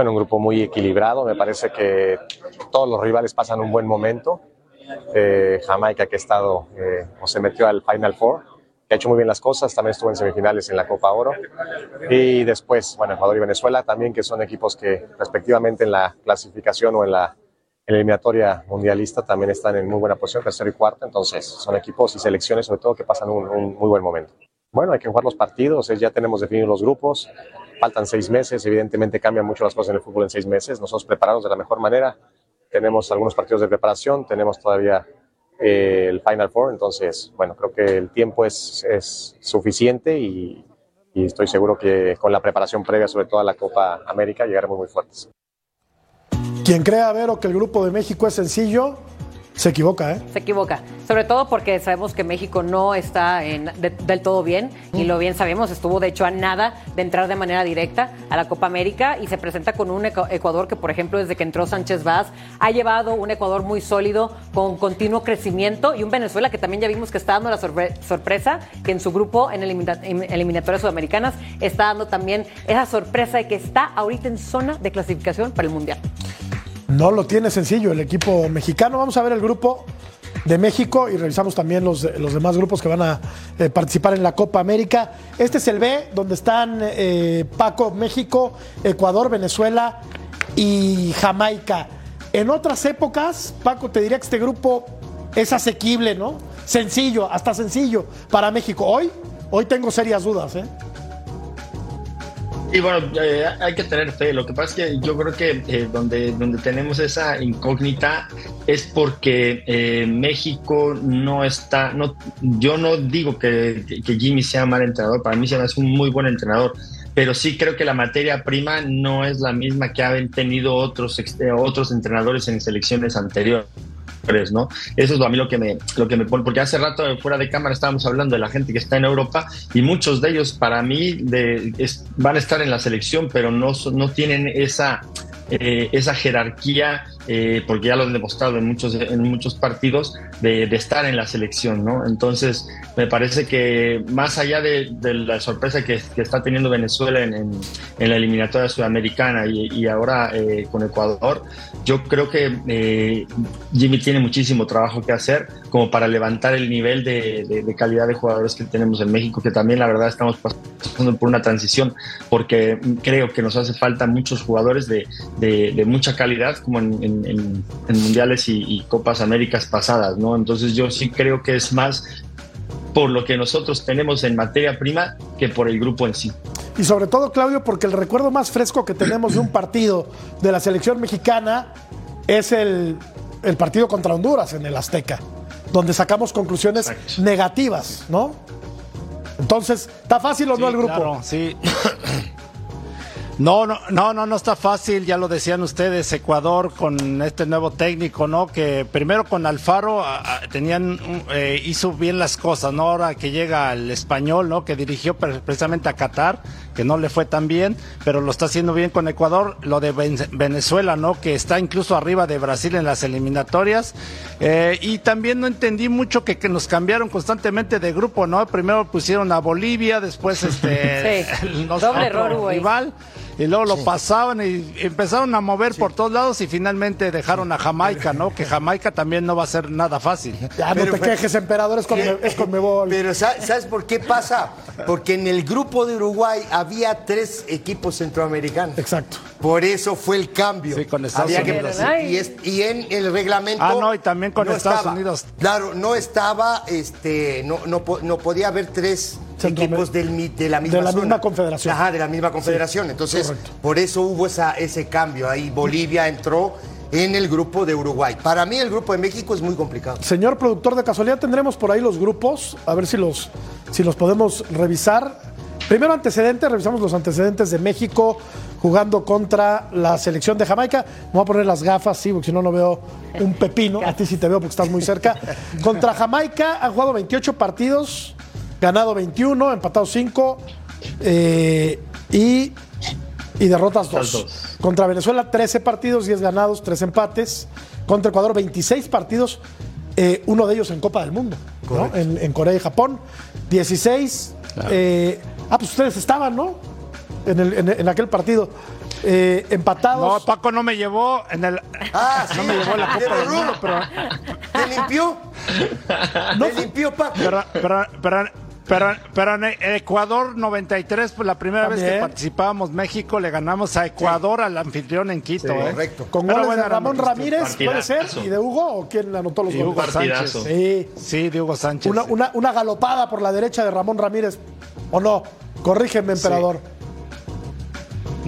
[SPEAKER 12] Bueno, un grupo muy equilibrado. Me parece que todos los rivales pasan un buen momento. Eh, Jamaica, que ha estado eh, o se metió al Final Four, que ha hecho muy bien las cosas. También estuvo en semifinales en la Copa Oro. Y después, bueno, Ecuador y Venezuela también, que son equipos que respectivamente en la clasificación o en la eliminatoria mundialista también están en muy buena posición, tercero y cuarto. Entonces, son equipos y selecciones, sobre todo, que pasan un, un muy buen momento. Bueno, hay que jugar los partidos, eh, ya tenemos definidos los grupos, faltan seis meses, evidentemente cambian mucho las cosas en el fútbol en seis meses, nosotros preparamos de la mejor manera, tenemos algunos partidos de preparación, tenemos todavía eh, el Final Four, entonces, bueno, creo que el tiempo es, es suficiente y, y estoy seguro que con la preparación previa, sobre todo a la Copa América, llegaremos muy fuertes.
[SPEAKER 2] Quien crea, Vero, que el grupo de México es sencillo, se equivoca, ¿eh?
[SPEAKER 3] Se equivoca, sobre todo porque sabemos que México no está en- de- del todo bien y lo bien sabemos, estuvo de hecho a nada de entrar de manera directa a la Copa América y se presenta con un Ecu- Ecuador que, por ejemplo, desde que entró Sánchez Vaz, ha llevado un Ecuador muy sólido, con continuo crecimiento y un Venezuela que también ya vimos que está dando la sorpre- sorpresa, que en su grupo en eliminatorias sudamericanas está dando también esa sorpresa de que está ahorita en zona de clasificación para el Mundial.
[SPEAKER 2] No lo tiene sencillo el equipo mexicano. Vamos a ver el grupo de México y revisamos también los, los demás grupos que van a eh, participar en la Copa América. Este es el B, donde están eh, Paco, México, Ecuador, Venezuela y Jamaica. En otras épocas, Paco, te diría que este grupo es asequible, ¿no? Sencillo, hasta sencillo para México. Hoy, hoy tengo serias dudas, ¿eh?
[SPEAKER 5] Y bueno, eh, hay que tener fe. Lo que pasa es que yo creo que eh, donde, donde tenemos esa incógnita es porque eh, México no está. No, yo no digo que, que Jimmy sea mal entrenador, para mí se hace un muy buen entrenador, pero sí creo que la materia prima no es la misma que han tenido otros, eh, otros entrenadores en selecciones anteriores. ¿No? Eso es a mí lo que me, lo que me pone, porque hace rato fuera de cámara estábamos hablando de la gente que está en Europa y muchos de ellos para mí van a estar en la selección, pero no, no tienen esa, eh, esa jerarquía eh, porque ya lo han demostrado en muchos, en muchos partidos, de, estar en la selección, ¿no? Entonces, me parece que más allá de, la sorpresa que, está teniendo Venezuela en, la eliminatoria sudamericana y, ahora eh, con Ecuador, yo creo que eh, Jimmy tiene muchísimo trabajo que hacer como para levantar el nivel de, calidad de jugadores que tenemos en México, que también la verdad estamos pasando por una transición, porque creo que nos hace falta muchos jugadores de, mucha calidad, como en en, mundiales y, Copas Américas pasadas, ¿no? Entonces yo sí creo que es más por lo que nosotros tenemos en materia prima que por el grupo en sí.
[SPEAKER 2] Y sobre todo, Claudio, porque el recuerdo más fresco que tenemos de un partido de la selección mexicana es el, el partido contra Honduras en el Azteca, donde sacamos conclusiones negativas, ¿no? Entonces, ¿está fácil o no el grupo?
[SPEAKER 6] Claro, sí. No, no, no, no, no está fácil, ya lo decían ustedes, Ecuador con este nuevo técnico, ¿no? Que primero con Alfaro tenían, eh, hizo bien las cosas, ¿no? Ahora que llega el español, ¿no? Que dirigió precisamente a Qatar, que no le fue tan bien, pero lo está haciendo bien con Ecuador. Lo de Venezuela, ¿no? Que está incluso arriba de Brasil en las eliminatorias. Eh, y también no entendí mucho que, nos cambiaron constantemente de grupo, ¿no? Primero pusieron a Bolivia, después este...
[SPEAKER 3] sí. Doble error,
[SPEAKER 6] rival y luego lo pasaban y empezaron a mover por todos lados y finalmente dejaron a Jamaica, ¿no? Que Jamaica también no va a ser nada fácil.
[SPEAKER 2] Ya no te quejes, emperador, es con, es
[SPEAKER 4] Pero ¿sabes por qué pasa? Porque en el grupo de Uruguay había tres equipos centroamericanos.
[SPEAKER 2] Exacto.
[SPEAKER 4] Por eso fue el cambio.
[SPEAKER 6] Sí, con Estados Unidos.
[SPEAKER 4] y, en el reglamento.
[SPEAKER 6] Ah, no, y también con Estados Unidos.
[SPEAKER 4] Claro, no estaba, este, no, no, no podía haber tres equipos del, de la misma,
[SPEAKER 2] de la misma confederación.
[SPEAKER 4] Ajá, de la misma confederación. Entonces, por eso hubo esa, ese cambio. Ahí Bolivia entró en el grupo de Uruguay. Para mí el grupo de México es muy complicado.
[SPEAKER 2] Señor productor, de casualidad tendremos por ahí los grupos, a ver si los, si los podemos revisar. Primero antecedentes, revisamos los antecedentes de México jugando contra la selección de Jamaica. Me voy a poner las gafas, sí, porque si no, no veo un pepino. A ti sí te veo porque estás muy cerca. Contra Jamaica han jugado 28 partidos, ganado 21, empatado 5 eh, y, y, derrotas 2. Contra Venezuela 13 partidos, 10 ganados, 3 empates. Contra Ecuador 26 partidos, eh, uno de ellos en Copa del Mundo, en, Corea y Japón. 16. Eh, ah, pues ustedes estaban, ¿no? En, aquel partido. empatados.
[SPEAKER 6] No, Paco no me llevó en el.
[SPEAKER 4] Ah,
[SPEAKER 6] no me llevó la Copa del Mundo, pero.
[SPEAKER 4] ¿Te limpió?
[SPEAKER 6] No, ¿Te limpió, Paco? pero, pero, pero, pero en Ecuador 93, pues la primera vez que participábamos México, le ganamos a Ecuador al anfitrión en Quito. ¿eh?
[SPEAKER 2] Correcto. Con goles de Ramón Ramírez, puede ser, y de Hugo, ¿o quién anotó los
[SPEAKER 6] goles? Hugo Sánchez. Sí. sí, de Hugo Sánchez.
[SPEAKER 2] Una, una, una, galopada por la derecha de Ramón Ramírez, ¿o no? Corrígeme, emperador.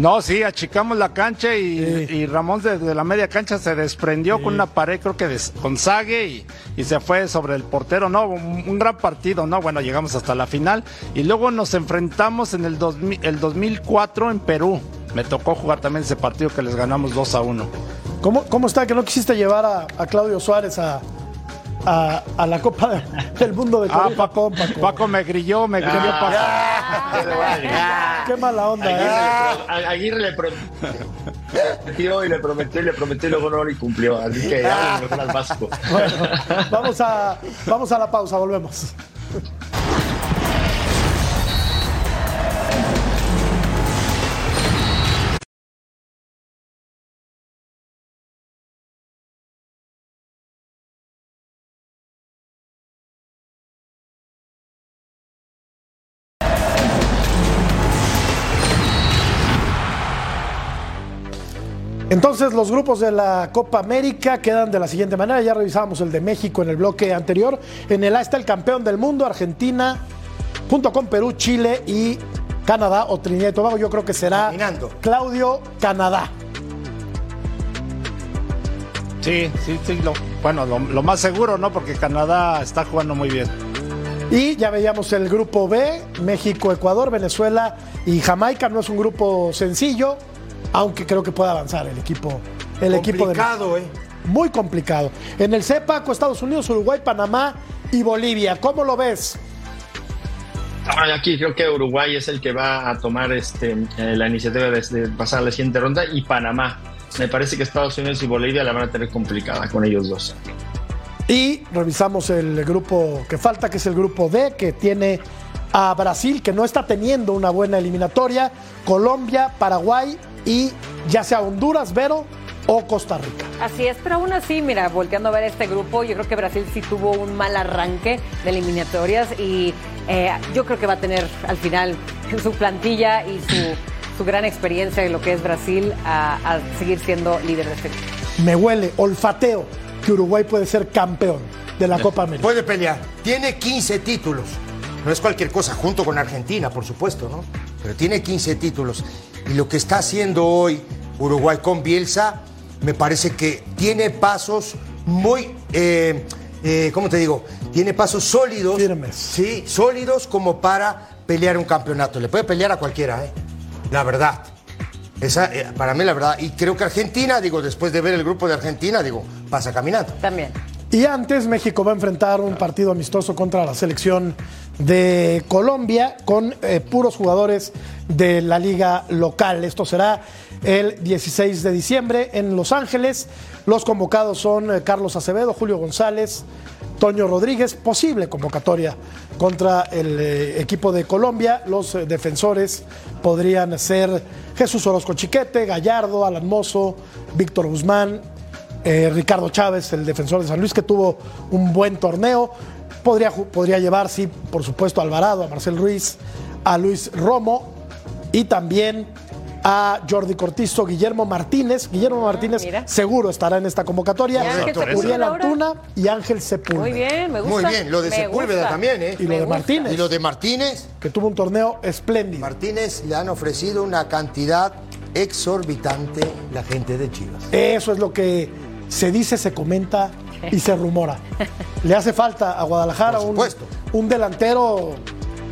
[SPEAKER 6] No, sí, achicamos la cancha y, Ramón desde la media cancha se desprendió con una pared, creo que con Sague y, se fue sobre el portero. No, un, gran partido, ¿no? Bueno, llegamos hasta la final y luego nos enfrentamos en el, el 2004 en Perú. Me tocó jugar también ese partido que les ganamos 2 a 1.
[SPEAKER 2] ¿Cómo, cómo está que no quisiste llevar a Claudio Suárez a, a, a la Copa del Mundo de
[SPEAKER 6] Corea. Ah, Paco, Paco. me grilló, me grilló
[SPEAKER 2] ah, Paco. Qué mala onda.
[SPEAKER 5] Aguirre, ¿eh? le prometió y le prometió y le prometió y luego no lo cumplió. Así que ya mejor al Vasco.
[SPEAKER 2] Bueno, vamos a, vamos a la pausa, volvemos. Entonces los grupos de la Copa América quedan de la siguiente manera. Ya revisábamos el de México en el bloque anterior. En el A está el campeón del mundo, Argentina, junto con Perú, Chile y Canadá o Trinidad y Tobago. Yo creo que será Claudio Canadá.
[SPEAKER 6] Sí, sí, sí. Lo, bueno, lo, más seguro, ¿no? Porque Canadá está jugando muy bien.
[SPEAKER 2] Y ya veíamos el grupo B, México, Ecuador, Venezuela y Jamaica. No es un grupo sencillo aunque creo que puede avanzar el equipo. El equipo
[SPEAKER 4] de ¿eh?
[SPEAKER 2] muy complicado. En el CEPACO, Estados Unidos, Uruguay, Panamá y Bolivia. ¿Cómo lo ves?
[SPEAKER 5] Ahora aquí creo que Uruguay es el que va a tomar este, eh, la iniciativa de, de pasar a la siguiente ronda y Panamá. Me parece que Estados Unidos y Bolivia la van a tener complicada con ellos dos.
[SPEAKER 2] Y revisamos el grupo que falta, que es el grupo D, que tiene a Brasil, que no está teniendo una buena eliminatoria, Colombia, Paraguay y ya sea Honduras, Vero o Costa Rica.
[SPEAKER 3] Así es, pero aún así, mira, volteando a ver este grupo, yo creo que Brasil sí tuvo un mal arranque de eliminatorias y eh, yo creo que va a tener al final su plantilla y su, su gran experiencia en lo que es Brasil a, a seguir siendo líder de este grupo.
[SPEAKER 2] Me huele, olfateo, que Uruguay puede ser campeón de la Copa América.
[SPEAKER 4] Puede pelear. Tiene 15 títulos. No es cualquier cosa, junto con Argentina, por supuesto, ¿no? Pero tiene 15 títulos. Y lo que está haciendo hoy Uruguay con Bielsa, me parece que tiene pasos muy, eh, eh, ¿cómo te digo? Tiene pasos sólidos.
[SPEAKER 2] Firmes.
[SPEAKER 4] Sí, sólidos como para pelear un campeonato. Le puede pelear a cualquiera, ¿eh? La verdad. Esa, eh, para mí la verdad. Y creo que Argentina, digo, después de ver el grupo de Argentina, digo, pasa caminando.
[SPEAKER 3] También.
[SPEAKER 2] Y antes México va a enfrentar un partido amistoso contra la selección de Colombia con eh, puros jugadores de la liga local. Esto será el 16 de diciembre en Los Ángeles. Los convocados son eh, Carlos Acevedo, Julio González, Toño Rodríguez, posible convocatoria contra el eh, equipo de Colombia. Los defensores podrían ser Jesús Orozco Chiquete, Gallardo, Alan Mozo, Víctor Guzmán, eh, Ricardo Chávez, el defensor de San Luis, que tuvo un buen torneo. Podría, podría llevar, sí, por supuesto, a Alvarado, a Marcel Ruiz, a Luis Romo y también a Jordi Cortizo, Guillermo Martínez. Guillermo Martínez seguro estará en esta convocatoria.
[SPEAKER 3] ¿Y Ángel
[SPEAKER 2] Uriel? Antuna y Ángel Sepúlveda.
[SPEAKER 3] Muy bien, me gusta.
[SPEAKER 4] Muy bien, lo de
[SPEAKER 3] Me
[SPEAKER 4] Sepúlveda
[SPEAKER 3] gusta.
[SPEAKER 4] también, ¿eh?
[SPEAKER 2] Y lo
[SPEAKER 3] Me
[SPEAKER 2] de
[SPEAKER 3] gusta.
[SPEAKER 2] Martínez,
[SPEAKER 4] Y lo de Martínez,
[SPEAKER 2] que tuvo un torneo espléndido.
[SPEAKER 4] Martínez le han ofrecido una cantidad exorbitante la gente de Chivas.
[SPEAKER 2] Eso es lo que se dice, se comenta y se rumora. Le hace falta a Guadalajara un, un delantero,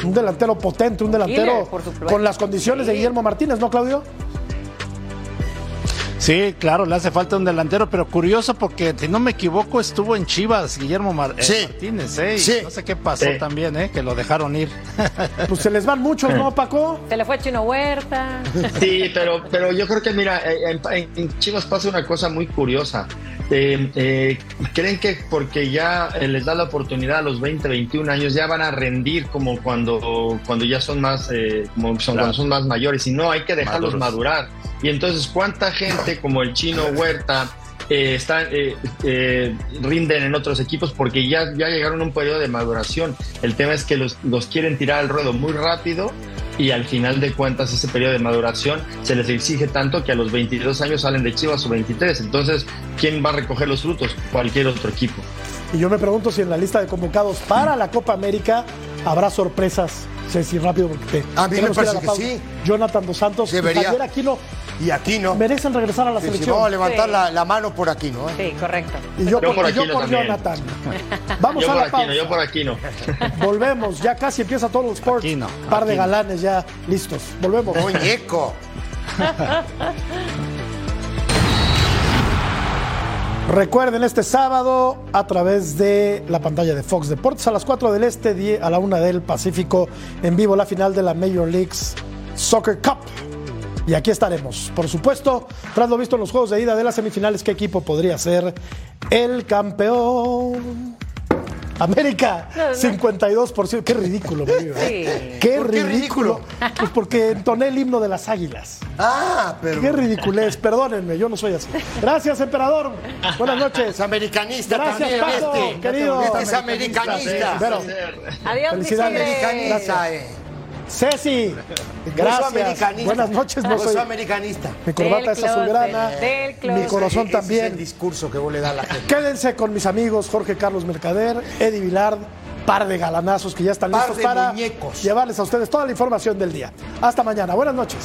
[SPEAKER 2] un delantero potente, un delantero con las condiciones de. Guillermo Martínez, ¿no, Claudio?
[SPEAKER 6] Sí, claro, le hace falta un delantero, pero curioso porque, si no me equivoco, estuvo en Chivas Guillermo Mar- eh. Martínez, ¿eh?
[SPEAKER 4] Sí.
[SPEAKER 6] No sé qué pasó
[SPEAKER 5] Sí.
[SPEAKER 6] también, ¿eh? Que lo dejaron ir.
[SPEAKER 2] Pues se les van muchos, ¿no, Paco?
[SPEAKER 3] Se le fue Chino Huerta.
[SPEAKER 5] Sí, pero, pero yo creo que, mira, eh, en, en- en Chivas pasa una cosa muy curiosa. Eh, eh, creen que porque ya eh, les da la oportunidad a los 20, 21 años, ya van a rendir como cuando, cuando ya son más, eh, como son, cuando son más mayores. Y no, hay que dejarlos
[SPEAKER 9] Maduros.
[SPEAKER 5] madurar. Y entonces, ¿cuánta gente como el chino Huerta eh, están, eh, eh, rinden en otros equipos porque ya, ya llegaron a un periodo de maduración? El tema es que los, los quieren tirar al ruedo muy rápido y al final de cuentas ese periodo de maduración se les exige tanto que a los 22 años salen de Chivas o 23. Entonces, ¿quién va a recoger los frutos? Cualquier otro equipo.
[SPEAKER 2] Y yo me pregunto si en la lista de convocados para la Copa América habrá sorpresas. Ceci, rápido, porque
[SPEAKER 4] A mí me parece que sí.
[SPEAKER 2] Jonathan Dos Santos
[SPEAKER 4] Debería.
[SPEAKER 2] y Javier Aquino
[SPEAKER 4] Y aquí no.
[SPEAKER 2] merecen regresar a la
[SPEAKER 4] Sí,
[SPEAKER 2] selección.
[SPEAKER 4] vamos a levantar
[SPEAKER 3] Sí.
[SPEAKER 4] la, la mano por aquí, ¿no?
[SPEAKER 3] Sí, correcto.
[SPEAKER 2] y yo,
[SPEAKER 5] Yo
[SPEAKER 2] por, y yo
[SPEAKER 5] Aquino
[SPEAKER 2] por. Jonathan. Vamos
[SPEAKER 5] Yo
[SPEAKER 2] a la
[SPEAKER 5] aquí no,
[SPEAKER 2] pausa.
[SPEAKER 5] yo por aquí no.
[SPEAKER 2] Volvemos, ya casi empieza todo el Sports.
[SPEAKER 6] Aquino,
[SPEAKER 2] Par de
[SPEAKER 6] Aquino.
[SPEAKER 2] galanes ya listos. Volvemos.
[SPEAKER 4] Muñeco.
[SPEAKER 2] Recuerden este sábado a través de la pantalla de Fox Deportes a las 4 del Este, 10 a la 1 del Pacífico, en vivo la final de la Major Leagues Soccer Cup. Y aquí estaremos. Por supuesto, tras lo visto en los juegos de ida de las semifinales, ¿qué equipo podría ser el campeón? América, 52%. Qué ridículo. Qué
[SPEAKER 4] ¿Por qué
[SPEAKER 2] ridículo. Pues porque entoné el himno de las águilas.
[SPEAKER 4] Ah, pero.
[SPEAKER 2] Qué ridiculez, perdónenme, yo no soy así. Gracias, emperador. Buenas noches.
[SPEAKER 4] Es americanista
[SPEAKER 2] Gracias,
[SPEAKER 4] también
[SPEAKER 2] Paco,
[SPEAKER 4] este.
[SPEAKER 2] querido.
[SPEAKER 4] Este es americanista.
[SPEAKER 2] Pero,
[SPEAKER 3] Adiós,
[SPEAKER 2] Felicidades.
[SPEAKER 4] Americanista, eh.
[SPEAKER 2] Ceci, gracias.
[SPEAKER 4] americanista.
[SPEAKER 2] Buenas noches, no soy.
[SPEAKER 4] soy americanista.
[SPEAKER 2] Mi corbata
[SPEAKER 3] Del
[SPEAKER 2] es azulgrana,
[SPEAKER 3] del
[SPEAKER 2] mi corazón
[SPEAKER 4] Ese Es el
[SPEAKER 2] también.
[SPEAKER 4] discurso que vos le das a la gente.
[SPEAKER 2] Quédense con mis amigos Jorge Carlos Mercader, Eddie Vilard, par de galanazos que ya están
[SPEAKER 4] Par
[SPEAKER 2] listos
[SPEAKER 4] de
[SPEAKER 2] para
[SPEAKER 4] muñecos.
[SPEAKER 2] llevarles a ustedes toda la información del día. Hasta mañana. Buenas noches.